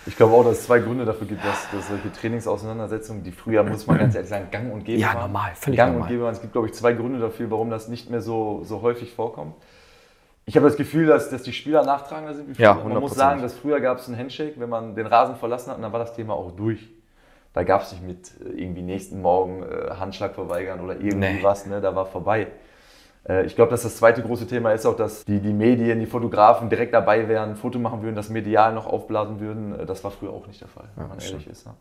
Ich glaube auch, dass es zwei Gründe dafür gibt, dass, dass solche Trainingsauseinandersetzungen, die früher, muss man ganz ehrlich sagen, gang und gäbe Ja, waren. normal, völlig gang normal. und gäbe waren. Es gibt, glaube ich, zwei Gründe dafür, warum das nicht mehr so, so häufig vorkommt. Ich habe das Gefühl, dass, dass die Spieler nachtragender sind. Ja, man muss 100%. sagen, dass früher gab es einen Handshake, wenn man den Rasen verlassen hat, und dann war das Thema auch durch. Da gab es nicht mit äh, irgendwie nächsten Morgen äh, Handschlag verweigern oder irgendwie Nee. was, ne? da war vorbei. Äh, Ich glaube, dass das zweite große Thema ist auch, dass die, die Medien, die Fotografen direkt dabei wären, ein Foto machen würden, das medial noch aufblasen würden. Das war früher auch nicht der Fall, wenn man ehrlich ist. Ne?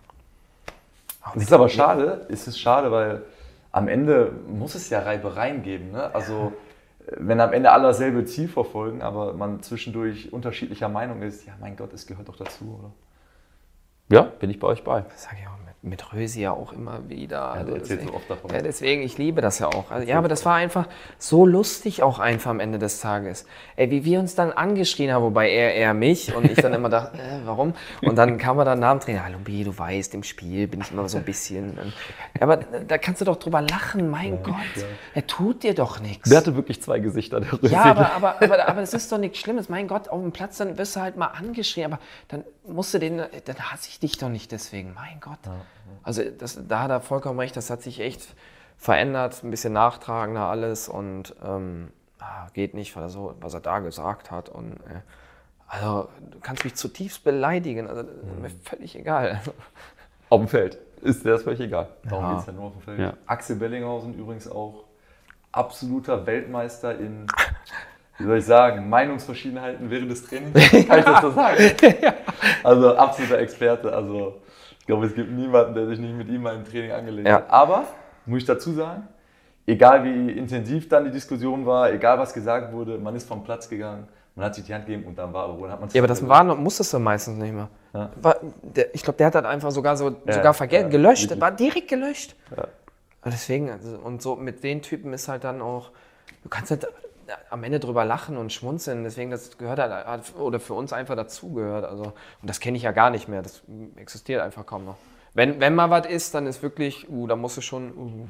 Es ist aber schade, es ist schade, weil am Ende muss es ja Reibereien geben. Ne? Also wenn am Ende alle dasselbe Ziel verfolgen, aber man zwischendurch unterschiedlicher Meinung ist, ja mein Gott, es gehört doch dazu, oder? Ja, bin ich bei euch bei. Das sage ich auch mit. Rösi ja auch immer wieder. Ja, Also du erzählst deswegen, so oft davon. Ja, deswegen, ich liebe das ja auch. Also, ja, aber das war einfach so lustig auch einfach am Ende des Tages. Ey, wie wir uns dann angeschrien haben, wobei er eher mich und ich dann immer dachte, äh, warum? Und dann kam er dann nach dem Training, hallo B, du weißt, im Spiel bin ich immer so ein bisschen. Ja, aber da kannst du doch drüber lachen, mein Gott. Er tut dir doch nichts. Der hatte wirklich zwei Gesichter, der Rösi. Ja, aber, aber, aber, aber das ist doch nichts Schlimmes. Mein Gott, auf dem Platz, dann wirst du halt mal angeschrien. Aber dann musst du den, dann hasse ich dich doch nicht deswegen. Mein Gott. Also das, da hat er vollkommen recht. Das hat sich echt verändert. Ein bisschen nachtragender alles. Und ähm, ah, geht nicht, weil er so, was er da gesagt hat. Und äh, also, du kannst mich zutiefst beleidigen. Also, mir völlig egal. Auf dem Feld ist der ist völlig egal. Darum Ja. geht es ja nur auf dem Feld. Ja. Axel Bellinghausen übrigens auch absoluter Weltmeister in, wie soll ich sagen, Meinungsverschiedenheiten während des Trainings. Kann ich das so sagen? Also absoluter Experte. Also ich glaube, es gibt niemanden, der sich nicht mit ihm mal im Training angelegt Ja. hat. Aber, muss ich dazu sagen, egal wie intensiv dann die Diskussion war, egal was gesagt wurde, man ist vom Platz gegangen, man hat sich die Hand gegeben und dann war Ruhe. Dann hat man Ja, aber das war, musstest du meistens nicht mehr. Ja. War, der, ich glaube, der hat das einfach sogar so Ja, sogar vergessen, gelöscht, wirklich. war direkt gelöscht. Deswegen, also, und so mit den Typen ist halt dann auch, du kannst halt am Ende drüber lachen und schmunzeln, deswegen das gehört halt, oder für uns einfach dazugehört. Also, und das kenne ich ja gar nicht mehr, das existiert einfach kaum noch. Wenn, wenn mal was ist, dann ist wirklich, uh, da musst du schon, uh,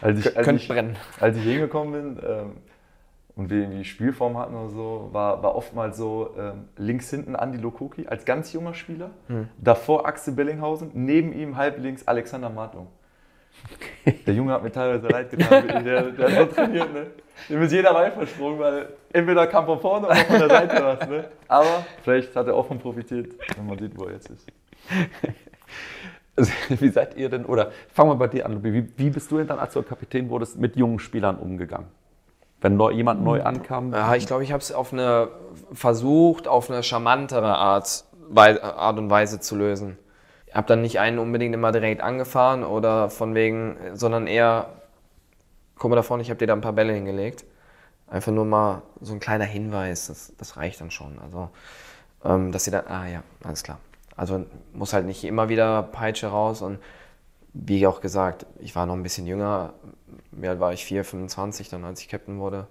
Als ich, als könnte ich, brennen. als ich hingekommen bin ähm, und wir irgendwie Spielform hatten oder so, war, war oftmals so ähm, links hinten Andi Lokoki als ganz junger Spieler, Hm. davor Axel Bellinghausen, neben ihm halb links Alexander Martung. Der Junge hat mir teilweise leid getan, der, der hat so trainiert, ne? Dem ist jeder Ball versprungen, weil entweder kam von vorne oder von der Seite was, ne? Aber vielleicht hat er auch von profitiert, wenn man sieht, wo er jetzt ist. Also, Wie seid ihr denn, oder fangen wir bei dir an, Lubi. wie, wie bist du denn dann, als du Kapitän wurdest, mit jungen Spielern umgegangen? Wenn neu, jemand neu ankam? Ja, ich glaube, ich habe es auf eine versucht, auf eine charmantere Art, Art und Weise zu lösen. Habe dann nicht einen unbedingt immer direkt angefahren oder von wegen, sondern eher, guck mal da vorne, ich habe dir da ein paar Bälle hingelegt. Einfach nur mal so ein kleiner Hinweis, das, das reicht dann schon. Also, ähm, dass sie dann, ah ja, alles klar. Also muss halt nicht immer wieder Peitsche raus und wie auch gesagt, ich war noch ein bisschen jünger. Wie alt war ich? 4, 25 dann, als ich Captain wurde.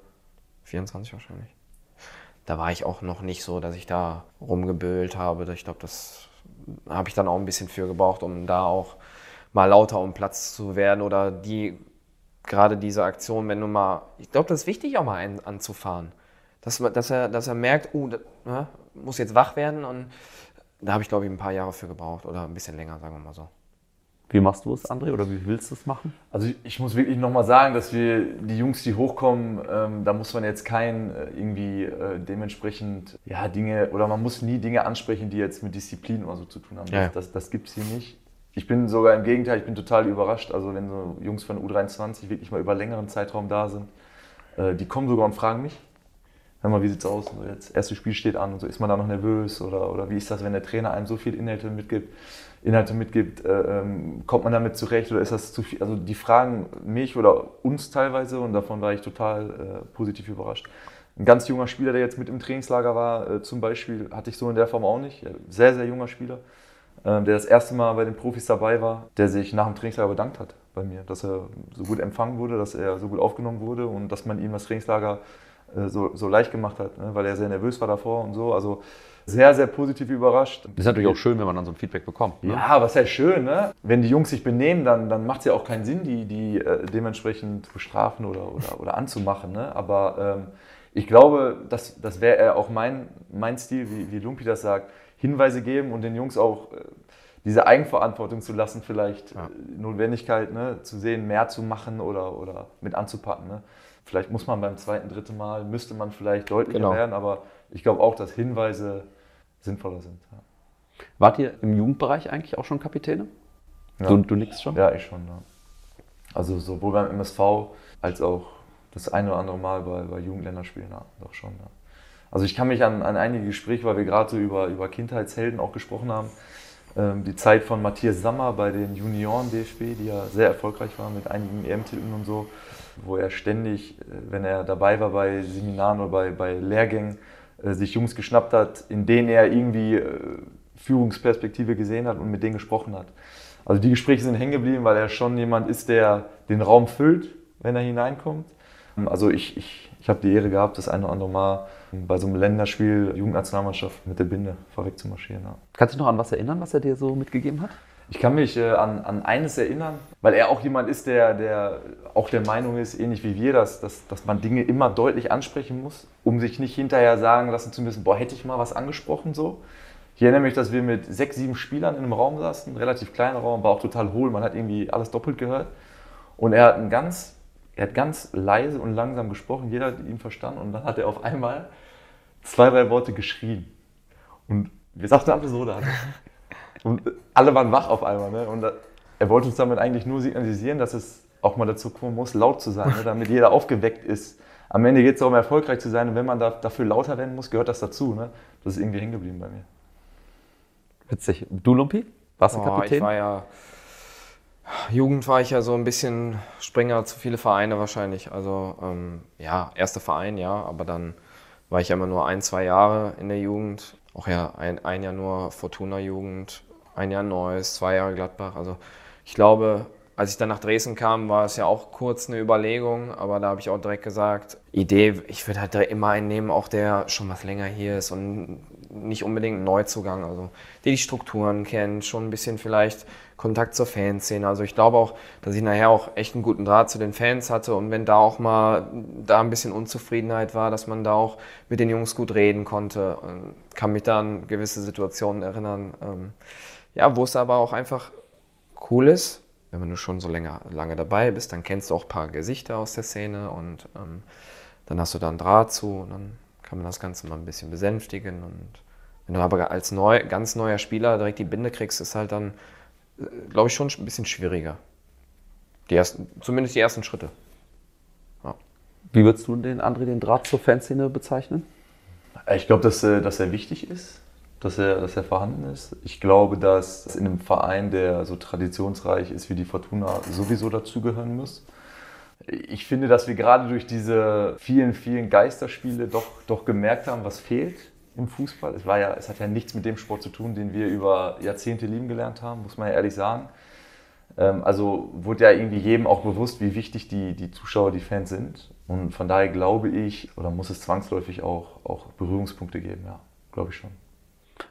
24 wahrscheinlich. Da war ich auch noch nicht so, dass ich da rumgebölt habe. Ich glaube, das habe ich dann auch ein bisschen für gebraucht, um da auch mal lauter um Platz zu werden oder die gerade diese Aktion, wenn du mal, ich glaube, das ist wichtig auch mal ein, anzufahren, dass, dass, er, dass er merkt, uh, da, ne, muss jetzt wach werden und da habe ich glaube ich ein paar Jahre für gebraucht oder ein bisschen länger, sagen wir mal so. Wie machst du es, André, oder wie willst du es machen? Also ich, muss wirklich nochmal sagen, dass wir die Jungs, die hochkommen, ähm, da muss man jetzt kein äh, irgendwie äh, dementsprechend ja Dinge oder man muss nie Dinge ansprechen, die jetzt mit Disziplin oder so zu tun haben. Ja. Das, das, das gibt es hier nicht. Ich bin sogar im Gegenteil, ich bin total überrascht. Also wenn so Jungs von U23 wirklich mal über längeren Zeitraum da sind, äh, die kommen sogar und fragen mich. Hör mal, wie sieht's aus? So jetzt erstes Spiel steht an und so. Ist man da noch nervös oder, oder wie ist das, wenn der Trainer einem so viel Inhalte mitgibt? Inhalte mitgibt, äh, ähm, kommt man damit zurecht oder ist das zu viel? Also die fragen mich oder uns teilweise und davon war ich total äh, positiv überrascht. Ein ganz junger Spieler, der jetzt mit im Trainingslager war, äh, zum Beispiel, hatte ich so in der Form auch nicht. Sehr, sehr junger Spieler, äh, der das erste Mal bei den Profis dabei war, der sich nach dem Trainingslager bedankt hat bei mir, dass er so gut empfangen wurde, dass er so gut aufgenommen wurde und dass man ihm das Trainingslager äh, so, so leicht gemacht hat, ne? weil er sehr nervös war davor und so. Also sehr, sehr positiv überrascht. Das ist natürlich auch schön, wenn man dann so ein Feedback bekommt. Ne? Ja, was heißt schön, ne? Wenn die Jungs sich benehmen, dann, dann macht es ja auch keinen Sinn, die, die äh, dementsprechend zu bestrafen oder, oder, oder anzumachen. Ne? Aber ähm, ich glaube, das, das wäre auch mein, mein Stil, wie, wie Lumpi das sagt, Hinweise geben und den Jungs auch äh, diese Eigenverantwortung zu lassen, vielleicht Ja. äh, Notwendigkeit ne? zu sehen, mehr zu machen oder, oder mit anzupacken. Ne? Vielleicht muss man beim zweiten, dritten Mal, müsste man vielleicht deutlicher Genau. werden, aber ich glaube auch, dass Hinweise sinnvoller sind. Ja. Wart ihr im Jugendbereich eigentlich auch schon Kapitäne? Ja. Du, du nix schon? Ja, ich schon. Ja. Also sowohl beim MSV als auch das eine oder andere Mal bei, bei Jugendländerspielen, ja, doch schon. Ja. Also ich kann mich an, an einige Gespräche, weil wir gerade so über, über Kindheitshelden auch gesprochen haben, ähm, die Zeit von Matthias Sammer bei den Junioren DFB, die ja sehr erfolgreich war mit einigen EM-Titeln und so, wo er ständig, äh, wenn er dabei war bei Seminaren oder bei, bei Lehrgängen, sich Jungs geschnappt hat, in denen er irgendwie äh, Führungsperspektive gesehen hat und mit denen gesprochen hat. Also die Gespräche sind hängen geblieben, weil er schon jemand ist, der den Raum füllt, wenn er hineinkommt. Also ich, ich, ich habe die Ehre gehabt, das eine oder andere Mal bei so einem Länderspiel Jugendnationalmannschaft mit der Binde vorweg zu marschieren. Ja. Kannst du dich noch an was erinnern, was er dir so mitgegeben hat? Ich kann mich äh, an, an eines erinnern, weil er auch jemand ist, der, der auch der Meinung ist, ähnlich wie wir, dass, dass, dass man Dinge immer deutlich ansprechen muss, um sich nicht hinterher sagen lassen zu müssen, boah, hätte ich mal was angesprochen so. Ich erinnere mich, dass wir mit sechs, sieben Spielern in einem Raum saßen, relativ kleiner Raum, war auch total hohl, man hat irgendwie alles doppelt gehört. Und er hat ein ganz, er hat ganz leise und langsam gesprochen, jeder hat ihn verstanden und dann hat er auf einmal zwei, drei Worte geschrien. Und wir sagten alle so da. Und alle waren wach auf einmal. Ne? Und er wollte uns damit eigentlich nur signalisieren, dass es auch mal dazu kommen muss, laut zu sein, ne? damit jeder aufgeweckt ist. Am Ende geht es darum, erfolgreich zu sein. Und wenn man da, dafür lauter werden muss, gehört das dazu. Ne? Das ist irgendwie hängen geblieben bei mir. Witzig. Du, Lumpi? Warst du Oh, Kapitän? ich war ja, Jugend war ich ja so ein bisschen Springer zu viele Vereine wahrscheinlich. Also ähm, ja, erster Verein, ja, aber dann war ich ja immer nur ein, zwei Jahre in der Jugend. Auch ja ein, ein Jahr nur Fortuna-Jugend, ein Jahr Neues, zwei Jahre Gladbach. Also ich glaube, als ich dann nach Dresden kam, war es ja auch kurz eine Überlegung, aber da habe ich auch direkt gesagt, Idee, ich würde halt direkt immer einen nehmen, auch der schon was länger hier ist und nicht unbedingt Neuzugang, also der die Strukturen kennt, schon ein bisschen vielleicht Kontakt zur Fanszene. Also ich glaube auch, dass ich nachher auch echt einen guten Draht zu den Fans hatte und wenn da auch mal da ein bisschen Unzufriedenheit war, dass man da auch mit den Jungs gut reden konnte. Kann mich da an gewisse Situationen erinnern, ähm, ja, wo es aber auch einfach cool ist, wenn du schon so länger, lange dabei bist, dann kennst du auch ein paar Gesichter aus der Szene und ähm, dann hast du da einen Draht zu und dann kann man das Ganze mal ein bisschen besänftigen. Und wenn du aber als neu, ganz neuer Spieler direkt die Binde kriegst, ist halt dann, glaube ich, schon ein bisschen schwieriger. Die ersten, zumindest die ersten Schritte. Wie würdest du den André den Draht zur Fanszene bezeichnen? Ich glaube, dass, äh, dass er wichtig ist, dass er, dass er vorhanden ist. Ich glaube, dass in einem Verein, der so traditionsreich ist wie die Fortuna, sowieso dazugehören muss. Ich finde, dass wir gerade durch diese vielen, vielen Geisterspiele doch, doch gemerkt haben, was fehlt im Fußball. Es, war ja, es hat ja nichts mit dem Sport zu tun, den wir über Jahrzehnte lieben gelernt haben, muss man ja ehrlich sagen. Ähm, Also wurde ja irgendwie jedem auch bewusst, wie wichtig die, die Zuschauer, die Fans sind. Und von daher glaube ich, oder muss es zwangsläufig auch, auch Berührungspunkte geben, ja, glaube ich schon.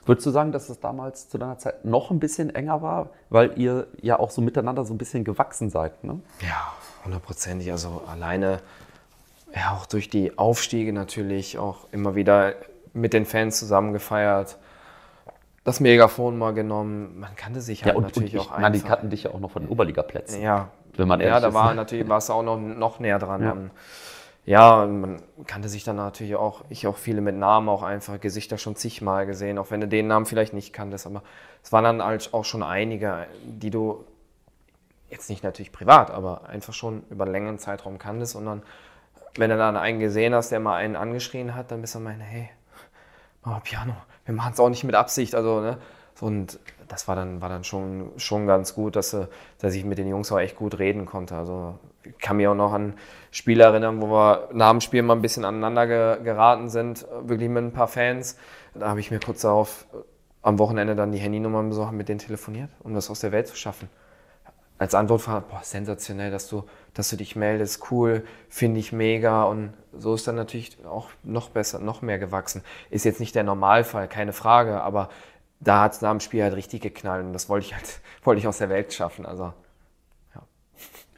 Würdest du sagen, dass es damals zu deiner Zeit noch ein bisschen enger war, weil ihr ja auch so miteinander so ein bisschen gewachsen seid? Ne? Ja, hundertprozentig. Also alleine, ja, auch durch die Aufstiege natürlich auch immer wieder mit den Fans zusammen gefeiert. Das Megafon mal genommen. Man kannte sich halt und, natürlich und ich auch meine, die einfach. kannten dich ja auch noch von den Oberligaplätzen. Ja, Wenn man ja, ehrlich da ist, war ne? natürlich warst du auch noch, noch näher dran. Ja. Ja, man kannte sich dann natürlich auch, ich auch viele mit Namen auch einfach, Gesichter schon zigmal gesehen, auch wenn du den Namen vielleicht nicht kanntest, aber es waren dann halt auch schon einige, die du jetzt nicht natürlich privat, aber einfach schon über einen längeren Zeitraum kanntest und dann, wenn du dann einen gesehen hast, der mal einen angeschrien hat, dann bist du meine, hey, mach mal Piano, wir machen es auch nicht mit Absicht, also, ne, und das war dann, war dann schon, schon ganz gut, dass, äh, dass ich mit den Jungs auch echt gut reden konnte. Also kann mich auch noch an Spiele erinnern, wo wir nach dem Spiel mal ein bisschen aneinander ge geraten sind, wirklich mit ein paar Fans. Da habe ich mir kurz darauf äh, am Wochenende dann die Handynummern besorgt, mit denen telefoniert, um das aus der Welt zu schaffen. Als Antwort war, boah, sensationell, dass du, dass du dich meldest, cool, finde ich mega. Und so ist dann natürlich auch noch besser, noch mehr gewachsen. Ist jetzt nicht der Normalfall, keine Frage, aber da hat es nach dem Spiel halt richtig geknallt und das wollte ich halt, wollte ich aus der Welt schaffen. Also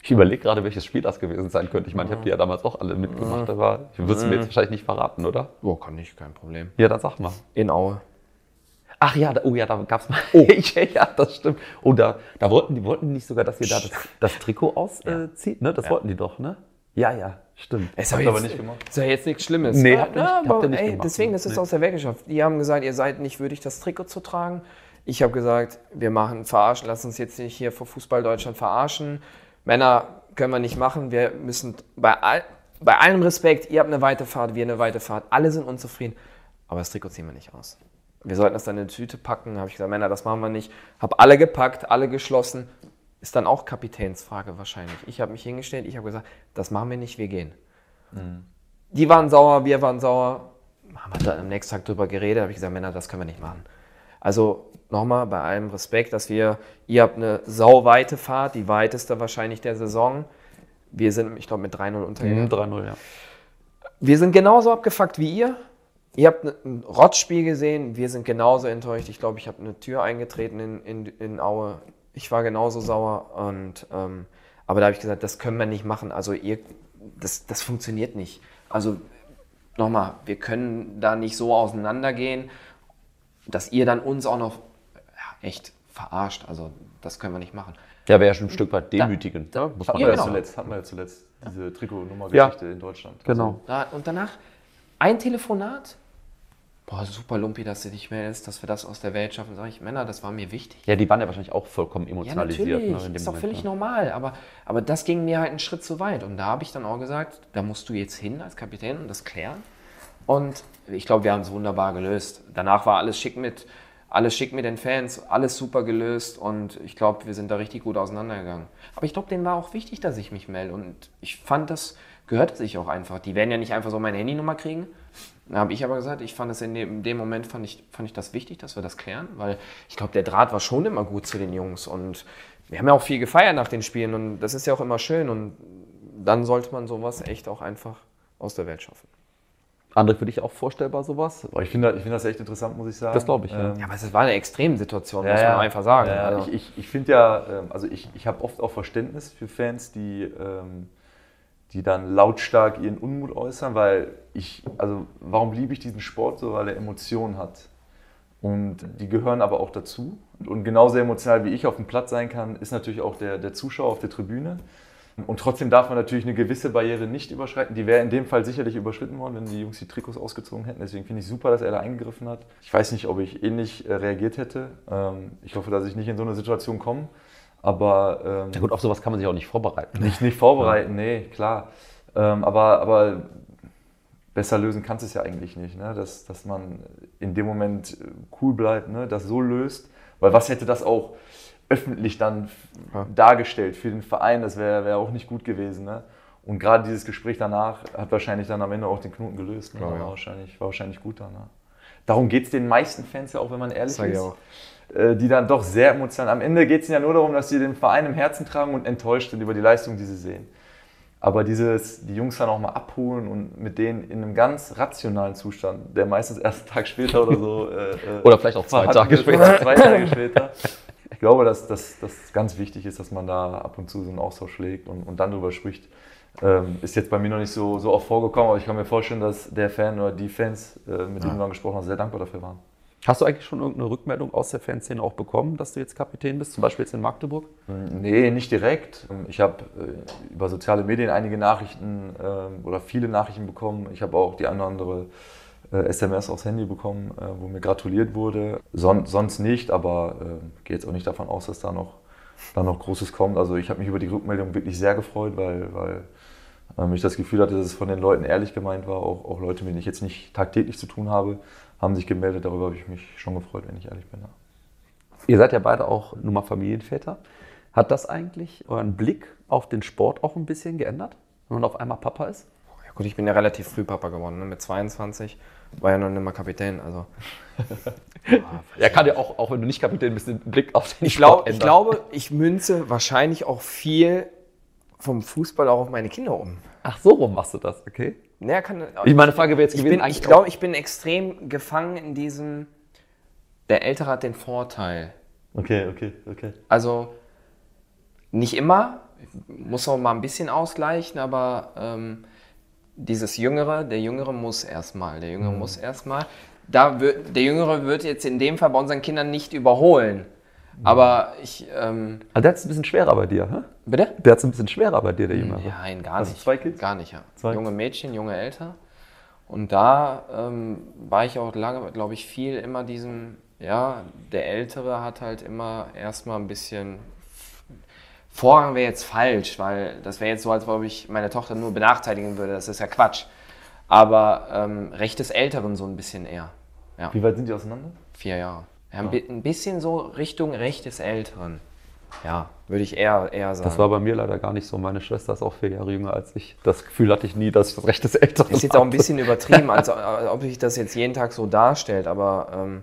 Ich überlege gerade, welches Spiel das gewesen sein könnte. Ich meine, ich habe die ja damals auch alle mitgemacht, aber ich würde es mir jetzt wahrscheinlich nicht verraten, oder? Boah, kann ich, kein Problem. Ja, dann sag mal. In Aue. Ach ja, da, oh ja, da gab es mal. Oh. ja, das stimmt. Oh, da, da wollten die wollten nicht sogar, dass ihr da das, das Trikot auszieht, ne? Das wollten die doch, ne? Ja, ja, stimmt. Es Habt ihr aber nicht gemacht. Ist ja jetzt nichts Schlimmes. Nee, ja, habt ihr ja, nicht- habt aber ihr nicht ey, gemacht. deswegen, das ist Nee. aus der Welt geschafft. Die haben gesagt, ihr seid nicht würdig, das Trikot zu tragen. Ich habe gesagt, wir machen verarschen, lass uns jetzt nicht hier vor Fußball Deutschland verarschen. Männer können wir nicht machen. Wir müssen bei, all, bei allem Respekt, ihr habt eine weite Fahrt, wir eine weite Fahrt, alle sind unzufrieden. Aber das Trikot ziehen wir nicht aus. Wir sollten das dann in eine Tüte packen. Habe ich gesagt, Männer, das machen wir nicht. Habe alle gepackt, alle geschlossen. Ist dann auch Kapitänsfrage wahrscheinlich. Ich habe mich hingestellt, ich habe gesagt, das machen wir nicht, wir gehen. Die waren sauer, wir waren sauer. Haben wir dann am nächsten Tag drüber geredet, habe ich gesagt, Männer, das können wir nicht machen. Also nochmal bei allem Respekt, dass wir, ihr habt eine sauweite Fahrt, die weiteste wahrscheinlich der Saison. Wir sind, ich glaube, mit 3-0 untergegangen. 3-0, ja. Wir sind genauso abgefuckt wie ihr. Ihr habt ne- ein Rotzspiel gesehen, wir sind genauso enttäuscht. Ich glaube, ich habe eine Tür eingetreten in, in, in Aue. Ich war genauso sauer. Und, ähm, aber da habe ich gesagt, das können wir nicht machen. Also ihr, das, das funktioniert nicht. Also nochmal, wir können da nicht so auseinandergehen, dass ihr dann uns auch noch ja, echt verarscht. Also das können wir nicht machen. Ja, wäre ja schon ein Stück weit demütigend, ne? muss man Hatten Ja, wir ja genau. zuletzt, hatten wir ja zuletzt diese Trikotnummer-Geschichte in Deutschland. Genau. Da, und danach ein Telefonat. Boah, super Lumpi, dass du dich meldest, dass wir das aus der Welt schaffen. Sag ich, Männer, das war mir wichtig. Ja, die waren ja wahrscheinlich auch vollkommen Ja, emotionalisiert. natürlich. ne, in dem ist doch Moment, völlig ne? normal. Aber, aber das ging mir halt einen Schritt zu weit. Und da habe ich dann auch gesagt, da musst du jetzt hin als Kapitän und das klären. Und ich glaube, wir haben es wunderbar gelöst. Danach war alles schick mit, alles schick mit den Fans, alles super gelöst. Und ich glaube, wir sind da richtig gut auseinandergegangen. Aber ich glaube, denen war auch wichtig, dass ich mich melde. Und ich fand, das gehört sich auch einfach. Die werden ja nicht einfach so meine Handynummer kriegen. Da habe ich aber gesagt, ich fand es in dem, Moment fand ich, fand ich das wichtig, dass wir das klären, weil ich glaube, der Draht war schon immer gut zu den Jungs und wir haben ja auch viel gefeiert nach den Spielen und das ist ja auch immer schön und dann sollte man sowas echt auch einfach aus der Welt schaffen. André, für dich auch vorstellbar sowas? Ich finde ich find das echt interessant, muss ich sagen. Das glaube ich, ja. Ja, aber es war eine Extremsituation, Ja, muss ja. man einfach sagen. Ja, also, Ich, ich, ich finde ja, ähm, also ich, ich habe oft auch Verständnis für Fans, die, ähm, die dann lautstark ihren Unmut äußern, weil ich, also warum liebe ich diesen Sport so? Weil er Emotionen hat. Und die gehören aber auch dazu. Und genauso emotional wie ich auf dem Platz sein kann, ist natürlich auch der, der Zuschauer auf der Tribüne. Und trotzdem darf man natürlich eine gewisse Barriere nicht überschreiten. Die wäre in dem Fall sicherlich überschritten worden, wenn die Jungs die Trikots ausgezogen hätten. Deswegen finde ich super, dass er da eingegriffen hat. Ich weiß nicht, ob ich ähnlich äh, reagiert hätte. Ähm, ich hoffe, dass ich nicht in so eine Situation komme. Aber ähm, Ja gut, auf sowas kann man sich auch nicht vorbereiten. nicht, nicht vorbereiten, nee, klar. Ähm, aber, aber besser lösen kannst du es ja eigentlich nicht, ne? dass, dass man in dem Moment äh, cool bleibt, ne? das so löst. Weil was hätte das auch öffentlich dann Ja. dargestellt für den Verein? Das wäre wär auch nicht gut gewesen. Ne? Und gerade dieses Gespräch danach hat wahrscheinlich dann am Ende auch den Knoten gelöst. Ne? Klar, war, ja. wahrscheinlich, war wahrscheinlich gut dann. Ne? Darum geht es den meisten Fans ja auch, wenn man ehrlich ist auch. äh, die dann doch sehr emotional. Am Ende geht es ja nur darum, dass sie den Verein im Herzen tragen und enttäuscht sind über die Leistung, die sie sehen. Aber dieses, die Jungs dann auch mal abholen und mit denen in einem ganz rationalen Zustand, der meistens erst einen Tag später oder so. Äh, äh, Oder vielleicht auch zwei Tage später. Zwei Tage später. Ich glaube, dass das ganz wichtig ist, dass man da ab und zu so einen Austausch legt und, und dann drüber spricht. Ähm, ist jetzt bei mir noch nicht so, so oft vorgekommen, aber ich kann mir vorstellen, dass der Fan oder die Fans, äh, mit denen wir gesprochen haben, sehr dankbar dafür waren. Hast du eigentlich schon irgendeine Rückmeldung aus der Fanszene auch bekommen, dass du jetzt Kapitän bist, zum Beispiel jetzt in Magdeburg? Nee, nicht direkt. Ich habe äh, über soziale Medien einige Nachrichten ähm, oder viele Nachrichten bekommen. Ich habe auch die eine oder andere SMS aufs Handy bekommen, äh, wo mir gratuliert wurde. Son sonst nicht, aber äh, gehe jetzt auch nicht davon aus, dass da noch, da noch Großes kommt. Also ich habe mich über die Rückmeldung wirklich sehr gefreut, weil, weil ähm, ich das Gefühl hatte, dass es von den Leuten ehrlich gemeint war. Auch, auch Leute, mit denen ich jetzt nicht tagtäglich zu tun habe, haben sich gemeldet. Darüber habe ich mich schon gefreut, wenn ich ehrlich bin. Ja. Ihr seid ja beide auch nun mal Familienväter. Hat das eigentlich euren Blick auf den Sport auch ein bisschen geändert, wenn man auf einmal Papa ist? Ja gut, ich bin ja relativ früh Papa geworden, ne? mit 22. War ja noch nicht mal Kapitän. Also. Er kann ja auch, auch wenn du nicht Kapitän bist, den Blick auf den Ich, glaub, ich ändern. glaube, ich münze wahrscheinlich auch viel vom Fußball auch auf meine Kinder um. Ach, so rum machst du das, okay? Naja, kann, Ich meine Frage wäre jetzt ich, gewesen, bin, ich glaube, ich bin extrem gefangen in diesem, der Ältere hat den Vorteil. Okay, okay, okay. Also nicht immer, muss auch mal ein bisschen ausgleichen, aber ähm, dieses Jüngere, der Jüngere muss erstmal, der Jüngere muss erstmal. Da wird, der Jüngere wird jetzt in dem Fall bei unseren Kindern nicht überholen. Aber ich, ähm, Also der hat es ein bisschen schwerer bei dir, hä? bitte? Der hat es ein bisschen schwerer bei dir, der Jüngere. Nein, gar du nicht. zwei Kids? Gar nicht, ja. Zwei? Junge Mädchen, junge Älter. Und da ähm, war ich auch lange, glaube ich, viel immer diesem, ja, der Ältere hat halt immer erstmal ein bisschen. Vorrang wäre jetzt falsch, weil das wäre jetzt so, als ob ich meine Tochter nur benachteiligen würde. Das ist ja Quatsch. Aber ähm, Recht des Älteren so ein bisschen eher. Ja, Wie weit sind die auseinander? vier Jahre. Ja, ein, bi- ein bisschen so Richtung Recht des Älteren. Ja, würde ich eher, eher sagen. Das war bei mir leider gar nicht so. Meine Schwester ist auch vier Jahre jünger als ich. Das Gefühl hatte ich nie, dass ich das Recht des Älteren Ist jetzt auch ein bisschen übertrieben, als als ob sich das jetzt jeden Tag so darstellt, aber ähm,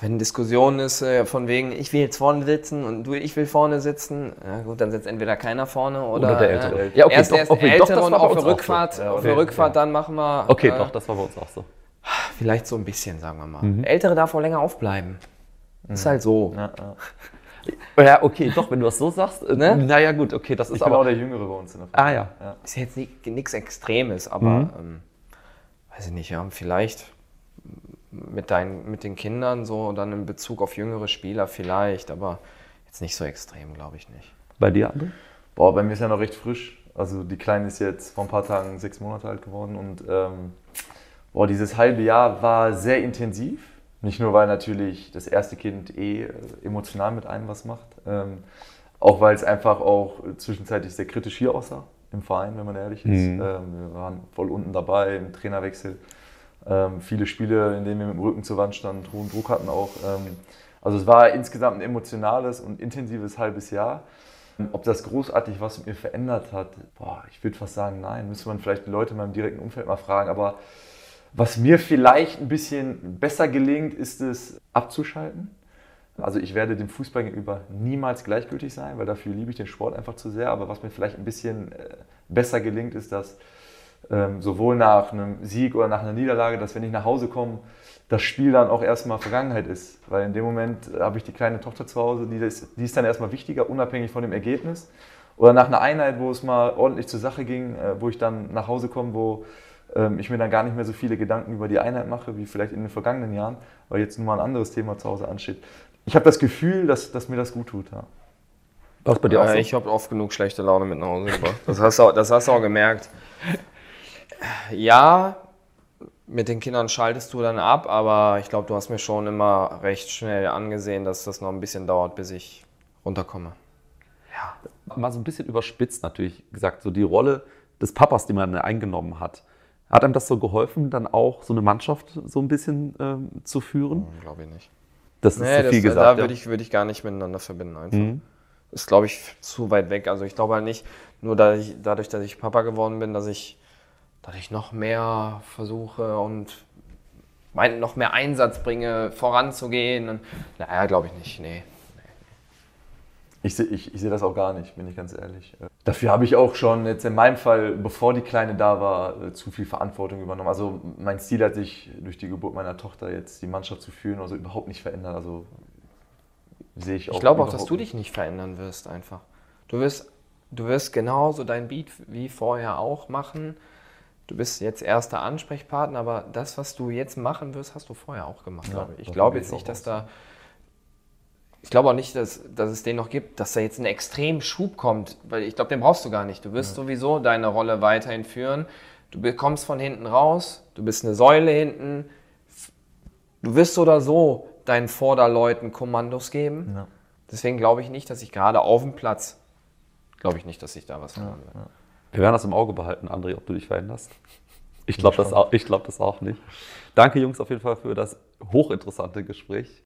Wenn Diskussion ist äh, von wegen, ich will jetzt vorne sitzen und du, ich will vorne sitzen, ja gut, dann sitzt entweder keiner vorne oder, Oder der Ältere. Äh, Ja, okay, erst doch, erst okay, der doch, Ältere das und auf der auch so. Rückfahrt, Ja, auf okay, der Rückfahrt ja. dann machen wir Okay, äh, doch, das war bei uns auch so. vielleicht so ein bisschen, sagen wir mal. Der Ältere darf auch länger aufbleiben. Ist halt so. Ja, ja. Ja, okay, doch, wenn du das so sagst. Äh, Ne? Naja, gut, okay, das ist Ich bin auch aber. der Jüngere bei uns in der Ah ja. Ist jetzt nichts Extremes, aber Mhm. ähm, weiß ich nicht, ja, vielleicht mit, deinen, mit den Kindern so dann in Bezug auf jüngere Spieler vielleicht, aber jetzt nicht so extrem, glaube ich nicht. Bei dir, André? Boah, bei mir ist ja noch recht frisch. Also die Kleine ist jetzt vor ein paar Tagen sechs Monate alt geworden und ähm, boah, dieses halbe Jahr war sehr intensiv. Nicht nur, weil natürlich das erste Kind eh äh, emotional mit einem was macht, ähm, auch weil es einfach auch zwischenzeitlich sehr kritisch hier aussah im Verein, wenn man ehrlich ist. Mhm. Ähm, wir waren voll unten dabei im Trainerwechsel. Ähm, viele Spiele, in denen wir mit dem Rücken zur Wand standen, hohen Druck hatten auch. Ähm, also es war insgesamt ein emotionales und intensives halbes Jahr. Ob das großartig was mit mir verändert hat, boah, ich würde fast sagen, nein. Müsste man vielleicht die Leute in meinem direkten Umfeld mal fragen. Aber was mir vielleicht ein bisschen besser gelingt, ist es abzuschalten. Also ich werde dem Fußball gegenüber niemals gleichgültig sein, weil dafür liebe ich den Sport einfach zu sehr. Aber was mir vielleicht ein bisschen äh, besser gelingt, ist, dass ähm, sowohl nach einem Sieg oder nach einer Niederlage, dass wenn ich nach Hause komme, das Spiel dann auch erstmal Vergangenheit ist. Weil in dem Moment habe ich die kleine Tochter zu Hause, die ist, die ist dann erstmal wichtiger, unabhängig von dem Ergebnis. Oder nach einer Einheit, wo es mal ordentlich zur Sache ging, äh, wo ich dann nach Hause komme, wo ähm, ich mir dann gar nicht mehr so viele Gedanken über die Einheit mache, wie vielleicht in den vergangenen Jahren, weil jetzt nun mal ein anderes Thema zu Hause ansteht. Ich habe das Gefühl, dass, dass mir das gut tut. Ja. Was bei dir auch Äh, so? Ich habe oft genug schlechte Laune mit nach Hause gebracht. Das hast, du, auch- das hast du auch gemerkt. Ja, mit den Kindern schaltest du dann ab, aber ich glaube, du hast mir schon immer recht schnell angesehen, dass das noch ein bisschen dauert, bis ich runterkomme. mal so ein bisschen überspitzt natürlich gesagt, so die Rolle des Papas, die man eingenommen hat. Hat einem das so geholfen, dann auch so eine Mannschaft so ein bisschen ähm, zu führen? Glaube ich nicht. Das ist Nee, zu das, viel da gesagt. würde ja. ich, würd ich gar nicht miteinander verbinden einfach. Mhm. Ist, glaube ich, zu weit weg. Also ich glaube halt nicht, nur da ich, dadurch, dass ich Papa geworden bin, dass ich dadurch noch mehr versuche und mein, noch mehr Einsatz bringe, voranzugehen. Und, naja, glaube ich nicht. Nee. Ich sehe ich, ich seh das auch gar nicht, bin ich ganz ehrlich. Dafür habe ich auch schon jetzt in meinem Fall, bevor die Kleine da war, äh, zu viel Verantwortung übernommen. Also mein Stil hat sich durch die Geburt meiner Tochter jetzt die Mannschaft zu führen, also überhaupt nicht verändert. Also sehe ich auch. Ich glaube auch, dass du dich nicht verändern wirst einfach. Du wirst, du wirst genauso dein Beat wie vorher auch machen. Du bist jetzt erster Ansprechpartner, aber das, was du jetzt machen wirst, hast du vorher auch gemacht, glaube ich. Ich glaube jetzt ich nicht, dass da. Ich glaube auch nicht, dass, dass es den noch gibt, dass da jetzt ein extrem Schub kommt, weil ich glaube, den brauchst du gar nicht. Du wirst sowieso deine Rolle weiterhin führen. Du bekommst von hinten raus, du bist eine Säule hinten. Du wirst so oder so deinen Vorderleuten Kommandos geben. Ja. Deswegen glaube ich nicht, dass ich gerade auf dem Platz, glaube ich nicht, dass ich da was verändern werde. Wir werden das im Auge behalten, André, ob du dich veränderst. Ich glaube das, auch- ich glaub das auch nicht. Danke, Jungs, auf jeden Fall für das hochinteressante Gespräch.